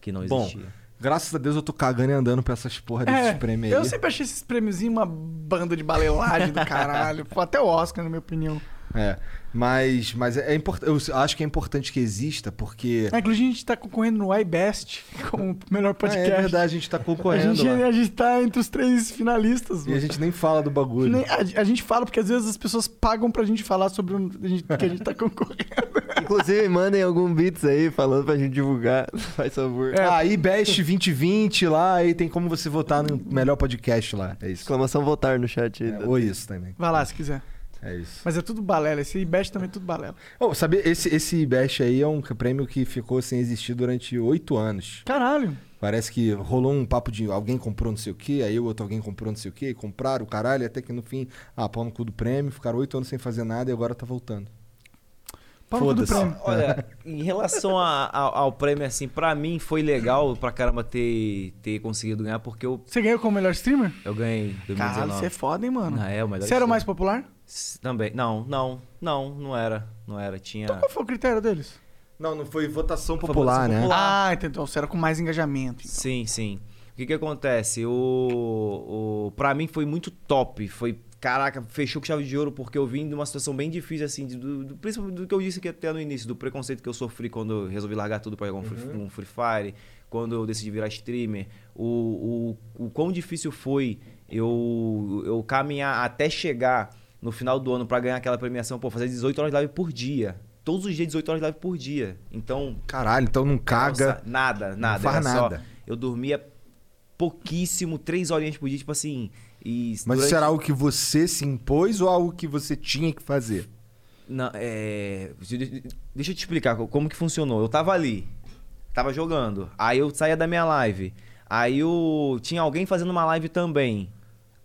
Que não
Bom,
existia.
Graças a Deus eu tô cagando e andando pra essas porra desses
É,
prêmios aí.
eu sempre achei esses prêmiozinhos uma banda de balelagem do caralho. Pô, Até o Oscar, na minha opinião.
É. Mas, mas é, importante. Eu acho que é importante que exista, porque.
É, inclusive, a gente tá concorrendo no iBest como melhor
Ah,
podcast.
é verdade, a gente tá
a,
concorrendo.
gente,
lá.
a gente tá entre os três finalistas.
E a
mano.
gente nem fala do bagulho.
Nem- a, a gente fala porque às vezes as pessoas pagam pra gente falar sobre o a que a gente tá concorrendo.
Inclusive, mandem algum beats aí falando pra gente divulgar. Faz favor.
É.
Ah, e Best 2020 lá, aí tem como você votar no melhor podcast lá. É isso.
Exclamação votar no chat aí.
É, ou isso também.
Vai lá, se quiser.
É isso.
Mas é tudo balela. Esse iBest também é tudo balela.
Oh, sabe, esse, esse Best aí é um prêmio que ficou sem existir durante oito anos.
Caralho.
Parece que rolou um papo de alguém comprou não sei o que, aí o outro alguém comprou não sei o que, compraram o caralho, até que no fim, ah, pau no cu do prêmio, ficaram oito anos sem fazer nada e agora tá voltando.
Pau no cu do
Foda-se.
prêmio.
Olha, em relação a- a- ao prêmio, assim, pra mim foi legal pra caramba ter, ter conseguido ganhar, porque eu,
Você ganhou como melhor streamer?
eu ganhei em
Caralho,
2019.
você é foda, hein, mano?
Não, é o melhor
Você era o mais popular?
Também. Não, não, não, não era. Não era. Tinha.
Então qual foi o critério deles?
Não, não foi votação
Foi
popular,
votação
né?
popular.
Ah, então, então você era com mais engajamento. então.
Sim, sim. O que que acontece? O, o, pra mim foi muito top. Foi caraca, fechou com chave de ouro porque eu vim de uma situação bem difícil, assim, de- do, do, principalmente do que eu disse aqui até no início, do preconceito que eu sofri quando eu resolvi largar tudo pra jogar um, free, um Free Fire, quando eu decidi virar streamer, o, o, o quão difícil foi eu, eu caminhar até chegar no final do ano pra ganhar aquela premiação, pô, fazer 18 horas de live por dia. Todos os dias, 18 horas de live por dia. Então,
Caralho, então não caga.
nossa, nada, nada.
faz
era só-
nada.
eu dormia pouquíssimo, três horinhas por dia, tipo assim. E
Mas
durante-
isso era algo que você se impôs ou algo que você tinha que fazer?
Não, é... de- Deixa eu te explicar co- como que funcionou. Eu tava ali, tava jogando. Aí eu saía da minha live. Aí eu... tinha alguém fazendo uma live também.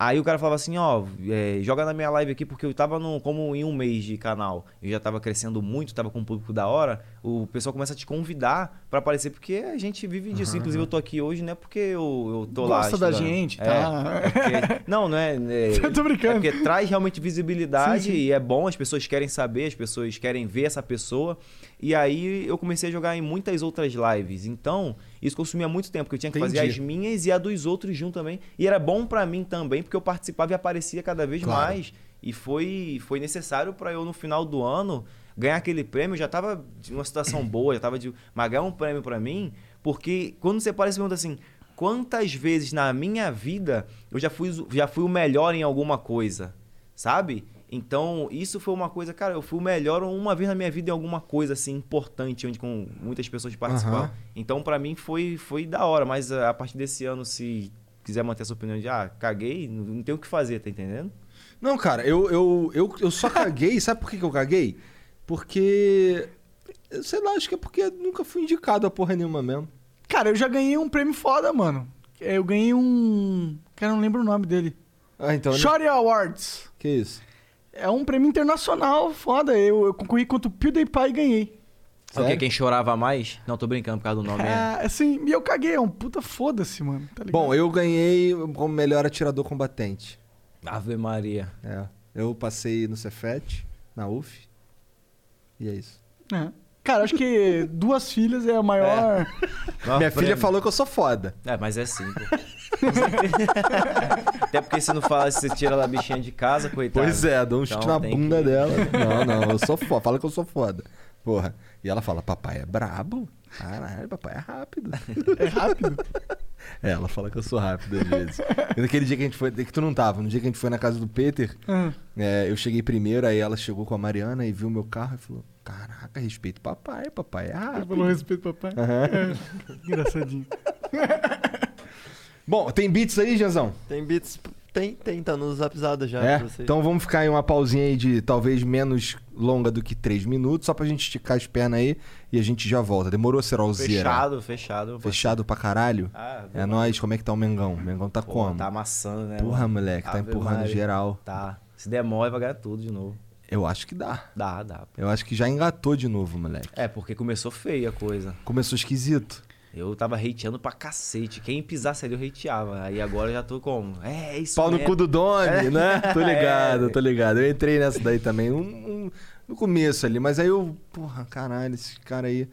Aí o cara falava assim, ó, é, joga na minha live aqui, porque eu tava no, como em um mês de canal. Eu já tava crescendo muito, tava com um público da hora. O pessoal começa a te convidar pra aparecer, porque a gente vive disso. Inclusive eu tô aqui hoje, não é porque eu, eu tô lá.
Gosta da
estudando.
gente,
É,
tá?
é porque- não, não é. é
Eu tô brincando.
é porque traz realmente visibilidade
Sim, sim.
e é bom, as pessoas querem saber, as pessoas querem ver essa pessoa. E aí eu comecei a jogar em muitas outras lives. Então, isso consumia muito tempo, porque eu tinha que fazer
Entendi.
as minhas e a dos outros junto também. E era bom pra mim também, porque eu participava e aparecia cada vez
Claro.
mais. E foi, foi necessário pra eu, no final do ano, ganhar aquele prêmio. Eu já tava de uma situação boa, já tava de. Mas ganhar um prêmio pra mim, porque quando você para e se pergunta assim. Quantas vezes na minha vida eu já fui, já fui o melhor em alguma coisa? Sabe? Então, isso foi uma coisa, cara, eu fui o melhor uma vez na minha vida em alguma coisa assim importante, onde com muitas pessoas participaram.
Aham.
Então, pra mim foi foi da hora, mas ah, a partir desse ano se quiser manter essa opinião de ah, caguei, não, tem o que fazer, tá entendendo?
Não, cara, eu, eu, eu, eu só caguei. Sabe por que, que eu caguei? Porque. Sei lá, acho que é porque nunca fui indicado a porra nenhuma mesmo.
Cara, eu já ganhei um prêmio foda, mano. Eu ganhei um. Cara, eu não lembro o nome dele.
Ah, então. né?
Shorty Awards.
Que isso?
É um prêmio internacional foda. Eu, eu concorri contra o PewDiePie e ganhei.
Sabe quem chorava mais? Não, tô brincando por causa do nome. é.
É, assim, e eu caguei. É um puta foda-se, mano. Tá ligado?
Bom, eu ganhei como melhor atirador combatente.
Ave Maria.
É. Eu passei no Cefet, na UF. E é isso.
É. Cara, acho que duas filhas é a maior.
Maior
Minha
prêmio.
filha falou que eu sou foda.
É, mas é sim, pô. Até porque se não fala, se você tira ela da bichinha de casa, coitada.
Pois é, dou um chute
Então
na
tem
bunda
que-
dela. Não, não, eu sou foda. Fala que eu sou foda. Porra. E ela fala, papai é brabo. Caralho, papai é rápido.
É rápido.
É, ela fala que eu sou rápido às vezes. E naquele dia que a gente foi, que tu não tava, no dia que a gente foi na casa do Peter,
Ah,
é, eu cheguei primeiro, aí ela chegou com a Mariana e viu meu carro e falou: Caraca, respeito papai, papai é
Ele falou respeito, papai. É, engraçadinho.
Bom, tem beats aí, Janzão?
Tem beats. Tem, tem, tá no Zapzada já.
É? Então vamos ficar em uma pausinha aí de talvez menos longa do que 3 minutos, só pra gente esticar as pernas aí e a gente já volta. Demorou, Serolzeira?
Fechado, fechado.
Fechado pra caralho?
Ah,
É nóis, como é que tá o Mengão? O Mengão tá
Pô,
como?
Tá amassando, né?
Porra, moleque, tá
Ave
empurrando
Maria.
geral.
Tá. Se demora, vai ganhar tudo de novo.
Eu acho que dá.
Dá, dá.
Eu acho que já engatou de novo, moleque.
É, porque começou feia a coisa.
Começou esquisito.
Eu tava hateando pra cacete. Quem pisasse ali eu hateava. Aí agora eu já tô como? É, isso
Pau no
mesmo.
cu do Doni, né? Tô ligado,
É.
tô ligado. Eu entrei nessa daí também, um- um- no começo ali, mas aí eu, porra, caralho, esse cara aí.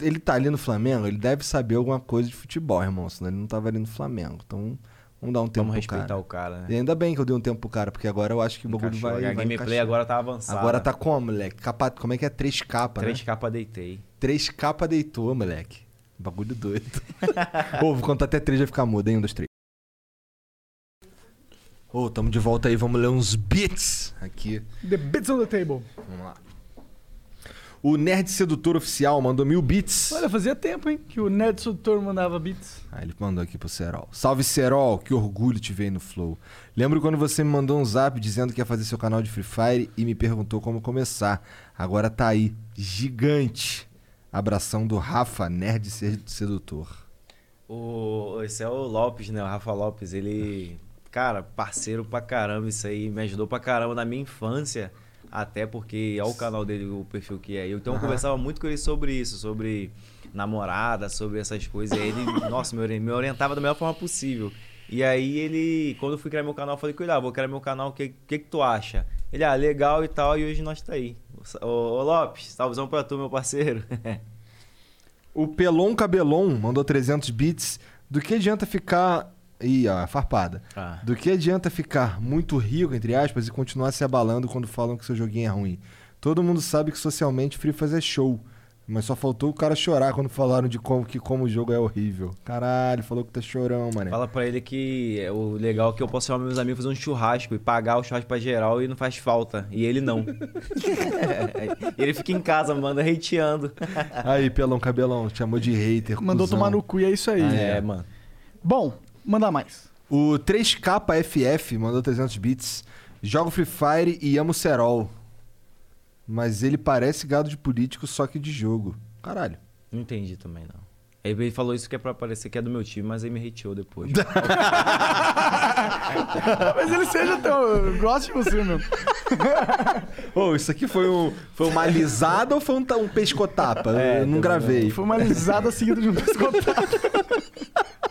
Ele tá ali no Flamengo, ele deve saber alguma coisa de futebol, irmão, senão ele não tava ali no Flamengo. Então, vamos dar um tempo
Vamos
pro
respeitar
cara.
o cara, né?
E ainda bem que eu dei um tempo pro cara, porque agora eu acho que o bagulho vai.
a
vai
gameplay
encaixar.
agora tá avançada.
Agora tá como, moleque? Capa, como é que é? Três capas,
Três
né?
capas deitei.
Três capas deitou, moleque. Bagulho doido. Ô, vou contar até três, vai ficar mudo, hein? Um, dois, três. Ô, tamo de volta aí, vamos ler uns beats aqui.
The bits on the table.
Vamos lá. O Nerd Sedutor Oficial mandou mil bits.
Olha, fazia tempo, hein, que o Nerd Sutor mandava beats.
Ah, ele mandou aqui pro Serol. Salve Serol, que orgulho te ver no Flow. Lembro quando você me mandou um zap dizendo que ia fazer seu canal de Free Fire e me perguntou como começar. Agora tá aí, gigante. Abração do Rafa, Nerd Sedutor.
O, esse é o Lopes, né? O Rafa Lopes. Ele, cara, parceiro pra caramba. Isso aí me ajudou pra caramba na minha infância. Até porque é o canal dele, o perfil que é. Então eu conversava muito com ele sobre isso, sobre namorada, sobre essas coisas. E ele, nossa, me ori- me orientava da melhor forma possível. E aí ele, quando eu fui criar meu canal, eu falei, cuidado, vou criar meu canal, o que, que que tu acha? Ele, ah, legal e tal, e hoje nós tá aí. Ô, ô Lopes, salvezão pra tu, meu parceiro.
O Pelon Cabelon mandou 300 bits. Do que adianta ficar Ih, ó, farpada.
Ah.
Do que adianta ficar muito rico, entre aspas, e continuar se abalando quando falam que seu joguinho é ruim? Todo mundo sabe que socialmente Free Fire é show. Mas só faltou o cara chorar quando falaram de como, que como o jogo é horrível. Caralho, falou que tá chorão, mano.
Fala pra ele que é o legal é que eu posso chamar meus amigos fazer um churrasco e pagar o churrasco pra geral e não faz falta. E ele não. E ele fica em casa, manda hateando.
Aí, pelão cabelão, te chamou de hater.
Mandou
cuzão.
tomar no cu e é isso aí.
É, mano.
Bom, manda mais.
O 3KFF mandou 300 bits. Jogo Free Fire e amo Serol. Mas ele parece gado de político, só que de jogo. Caralho.
Não entendi também, não. Aí Ele falou isso que é pra parecer que é do meu time, mas aí me hateou depois.
Mas ele seja tão. Eu gosto de você, meu.
Ô, isso aqui foi, um, foi uma alisada ou foi um, um pescotapa?
É,
Eu não gravei.
Foi uma risada seguida de um pescotado.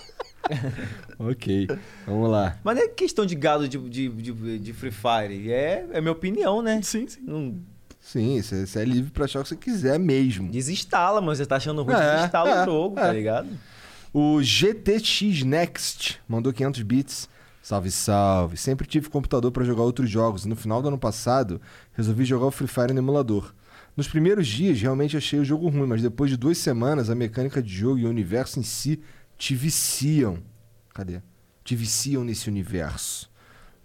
Ok, vamos lá.
mas não é questão de gado de, de, de, de Free Fire. É, é minha opinião, né?
Sim, sim.
Não
Sim, você é livre pra achar o que você quiser mesmo.
desinstala, mano. Você tá achando ruim,
É,
desinstala
é,
o jogo,
é.
tá ligado?
O GTX Next mandou 500 bits. Salve, salve. Sempre tive computador pra jogar outros jogos e no final do ano passado resolvi jogar o Free Fire no emulador. Nos primeiros dias realmente achei o jogo ruim, mas depois de duas semanas a mecânica de jogo e o universo em si te viciam. Cadê? Te viciam nesse universo.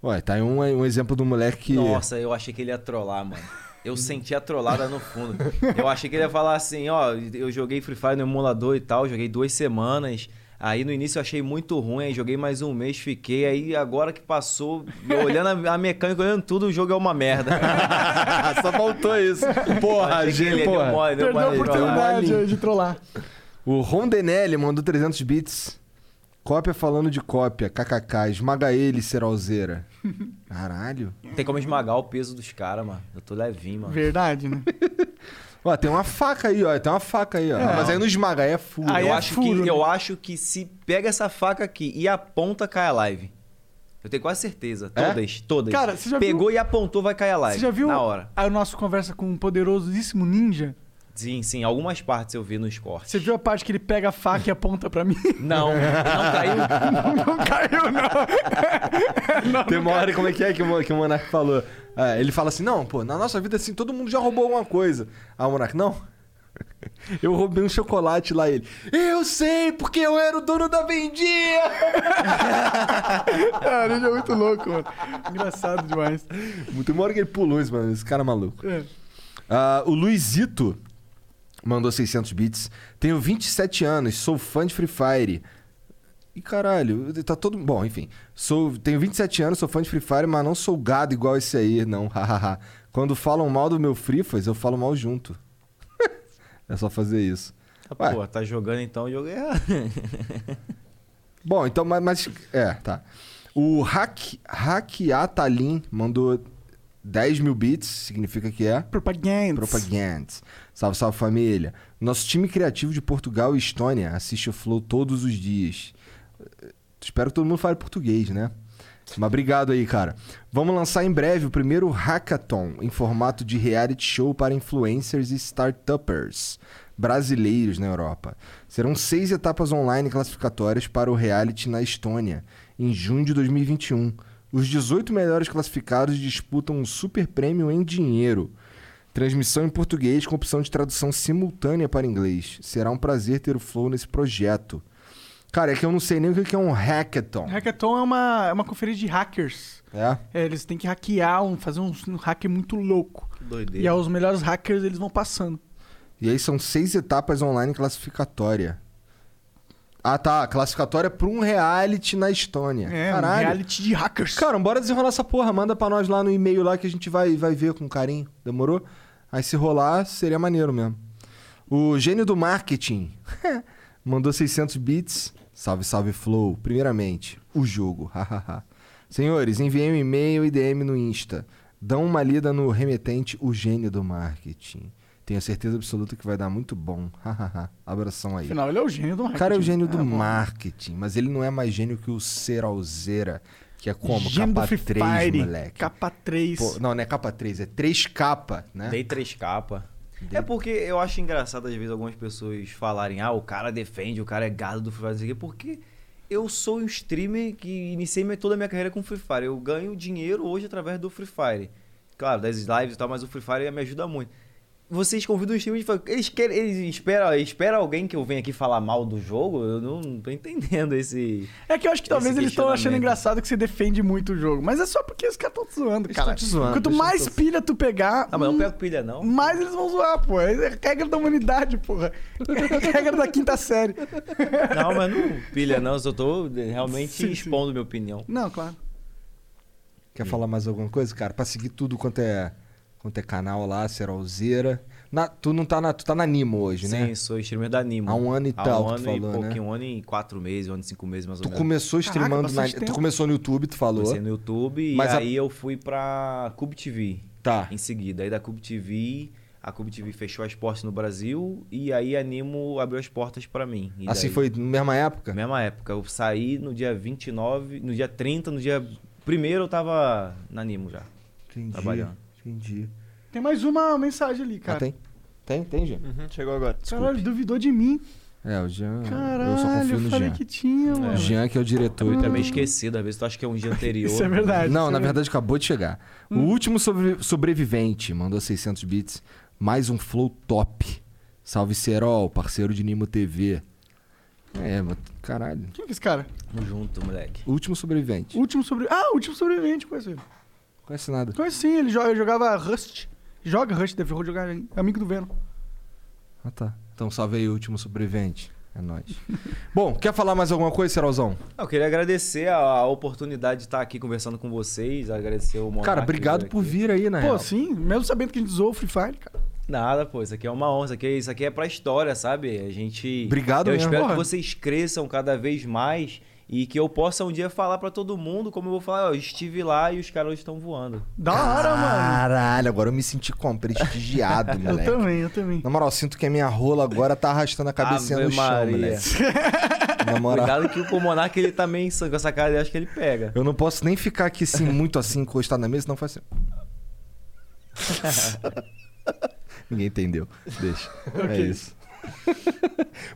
Ué, tá aí um, um exemplo do moleque que.
Nossa, eu achei que ele ia trollar, mano. Eu senti a trollada no fundo. Eu achei que ele ia falar assim, ó, eu joguei Free Fire no emulador e tal, joguei duas semanas. Aí no início eu achei muito ruim, aí joguei mais um mês, fiquei. Aí agora que passou, olhando a, a mecânica, olhando tudo, o jogo é uma merda.
Só faltou isso. Porra, gente,
deu
porra.
mole, deu
Perdeu a
de
oportunidade de trollar.
O Rondenelli mandou 300 bits. Cópia falando de cópia, kkk, esmaga ele, Seralzeira. Caralho.
Não tem como esmagar o peso dos caras, mano. Eu tô levinho, mano.
Verdade, né?
Ó, tem uma faca aí, ó. Tem uma faca aí, ó.
É.
Mas aí não esmaga, aí é furo.
Aí
eu,
é
acho
furo,
que,
né?
eu acho que se pega essa faca aqui e aponta, cai a live. Eu tenho quase certeza.
É?
Todas, todas.
Cara, você já
Pegou
viu-
e apontou, vai cair a live.
Você já viu
Na hora.
a nossa conversa com um poderosíssimo ninja?
Sim, sim. Algumas partes eu vi nos cortes.
Você viu a parte que ele pega a faca e aponta pra mim?
Não, não caiu.
não caiu, não. não
Tem uma hora, como é que é que o, que o Monark falou? É, ele fala assim, não, pô, na nossa vida, assim, todo mundo já roubou alguma coisa. Ah, o Monark, não. Eu roubei um chocolate lá, ele. Eu sei, porque eu era o dono da vendia!
Cara, ele é muito louco, mano. Engraçado demais.
Tem uma hora que ele pulou isso, mano. Esse cara é maluco.
É.
Ah, o Luizito mandou 600 bits. Tenho 27 anos, sou fã de Free Fire. E caralho, tá todo. Bom, enfim. Sou, tenho 27 anos, sou fã de Free Fire, mas não sou gado igual esse aí, não. Hahaha. Quando falam mal do meu Free Fire, eu falo mal junto. é só fazer isso. Ué.
Pô, tá jogando então o jogo errado.
Bom, então, mas. mas- é, tá. O Hack, Hackiatalin mandou 10 mil bits, significa que é.
Propaganda.
Propagandas. Salve, salve família. Nosso time criativo de Portugal e Estônia assiste o Flow todos os dias. Espero que todo mundo fale português, né? Mas obrigado aí, cara. Vamos lançar em breve o primeiro hackathon em formato de reality show para influencers e startuppers brasileiros na Europa. Serão seis etapas online classificatórias para o reality na Estônia, em junho de 2021. Os 18 melhores classificados disputam um super prêmio em dinheiro. Transmissão em português com opção de tradução simultânea para inglês. Será um prazer ter o Flow nesse projeto. Cara, é que eu não sei nem o que é um hackathon.
Hackathon é uma, é uma conferência de hackers.
É?
É, eles têm que hackear, um, fazer um, um hacker muito louco.
Que doideira.
E aí os melhores hackers eles vão passando.
E aí são seis etapas online classificatória. Ah, tá. Classificatória para um reality na Estônia.
É, um
Caralho.
reality de hackers.
Cara, bora desenrolar essa porra. Manda pra nós lá no e-mail lá que a gente vai, vai ver com carinho. Demorou? Aí se rolar, seria maneiro mesmo. O gênio do marketing mandou 600 bits. Salve, salve, Flow. Primeiramente, o jogo. Senhores, enviei um e-mail e DM no Insta. Dão uma lida no remetente O Gênio do Marketing. Tenho certeza absoluta que vai dar muito bom. hahaha. Abração aí.
Afinal, ele é o gênio do
O
marketing.
cara é o gênio do
bom.
marketing, mas ele não é mais gênio que o Seralzeira, que é como?
Gênio
capa
do Free
3,
Fire.
moleque.
Capa 3.
Pô, não, não é capa 3, é 3 capa, né?
Dei três capas.
Dei-
É porque eu acho engraçado, às vezes, algumas pessoas falarem, ah, o cara defende, o cara é gado do Free Fire, não sei o quê, porque Eu sou um streamer que iniciei toda a minha carreira com Free Fire. Eu ganho dinheiro hoje através do Free Fire. Claro, das lives e tal, mas o Free Fire me ajuda muito. Vocês convidam um streamer e falam, eles querem, eles esperam, espera alguém que eu venha aqui falar mal do jogo? Eu não, não tô entendendo esse.
É que eu acho que talvez eles estão achando engraçado que você defende muito o jogo. Mas é só porque os caras estão te zoando,
Eles
cara.
te zoando,
Quanto mais
tão-
pilha tu pegar,
Ah, mas não pego pilha, não.
mais eles vão zoar, pô. É a regra da humanidade, porra. É a regra da quinta série.
Não, mas não pilha, não. Eu só tô realmente
Sim, sim.
expondo minha opinião.
Não, claro.
Quer falar mais alguma coisa, cara? Pra seguir tudo quanto é, quanto é canal lá, Serolzeira. Na, tu não tá na, tu tá na Nimo hoje,
Sim,
né?
sou streamer da Animo.
Há um ano e
Há
tal
um ano
tu falou,
e
né?
pouquinho, um ano e quatro meses, um ano e cinco meses mais ou
Tu
menos.
começou
Caraca,
streamando na,
bastante
Tu começou no YouTube, tu falou.
Comecei no YouTube
Mas
e
a-
aí eu fui pra Cube TV
Tá.
em seguida. Aí da Cube TV, a Cube TV fechou as portas no Brasil e aí a Animo abriu as portas pra mim. E
Assim
daí-
foi na mesma época?
Mesma época. Eu saí no dia 29, no dia 30, no dia primeiro eu tava na Animo já.
Entendi.
Trabalhando.
Entendi.
Tem mais uma mensagem ali,
Ah,
cara.
tem? Tem, tem, gente.
Uhum, chegou agora.
Caralho, duvidou de mim.
É, o Jean.
Caralho,
eu só confio
eu
no
falei
Jean.
que tinha, mano.
O Jean que é o diretor.
Eu
e
também esquecido, às vezes tu acha que é um dia anterior.
Isso é verdade.
Não, na
é
verdade acabou de chegar. O último sobre- sobrevivente mandou 600 bits. Mais um flow top. Salve Serol, parceiro de Nimo TV. É, mas caralho.
Quem que é esse cara?
Tamo junto, moleque.
O
Último sobrevivente.
último sobre... Ah, o último sobrevivente, conheço ele.
Conhece nada.
Conheço sim, ele joga, jogava Rust. Joga Rust, deve jogar amigo do Venom.
Ah, tá. Então salve aí o último sobrevivente. É nóis. Bom, quer falar mais alguma coisa, Serolzão?
Eu queria agradecer a, a oportunidade de estar aqui conversando com vocês, agradecer o Monark
Cara, obrigado por
aqui.
vir aí, na
Pô,
real.
sim, mesmo sabendo que a gente zoou o Free Fire, cara.
Nada, pô, isso aqui é uma honra, isso aqui, isso aqui é pra história, sabe? A gente.
Obrigado
Eu
mesmo.
espero
Porra.
que vocês cresçam cada vez mais e que eu possa um dia falar pra todo mundo, como eu vou falar, ó, eu estive lá e os caras estão voando.
Da hora, mano.
Caralho, agora eu me senti como prestigiado,
Eu
moleque.
também, eu também.
Na moral, sinto que a minha rola agora tá arrastando a cabecinha
Ave
no chão,
Maria.
moleque. Na moral.
Cuidado que o Monark ele tá meio insano com essa cara, eu acho que ele pega.
Eu não posso nem ficar aqui assim, muito assim, encostado na mesa, senão faz assim. Ninguém entendeu. Deixa. É
Ok.
isso.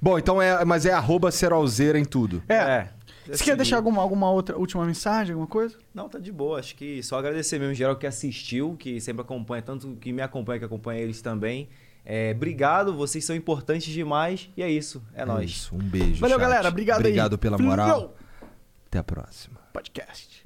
Bom, então é. Mas é arroba serolzeira em tudo.
É. Você
assim,
quer deixar alguma, alguma outra última mensagem, alguma coisa?
Não, tá de boa. Acho que só agradecer mesmo, geral, que assistiu, que sempre acompanha, tanto que me acompanha, que acompanha eles também. É, obrigado, vocês são importantes demais. E é isso, é, nóis.
Isso, um beijo.
Valeu,
chat.
galera. Obrigado aí.
Obrigado pela moral. Até a próxima.
Podcast.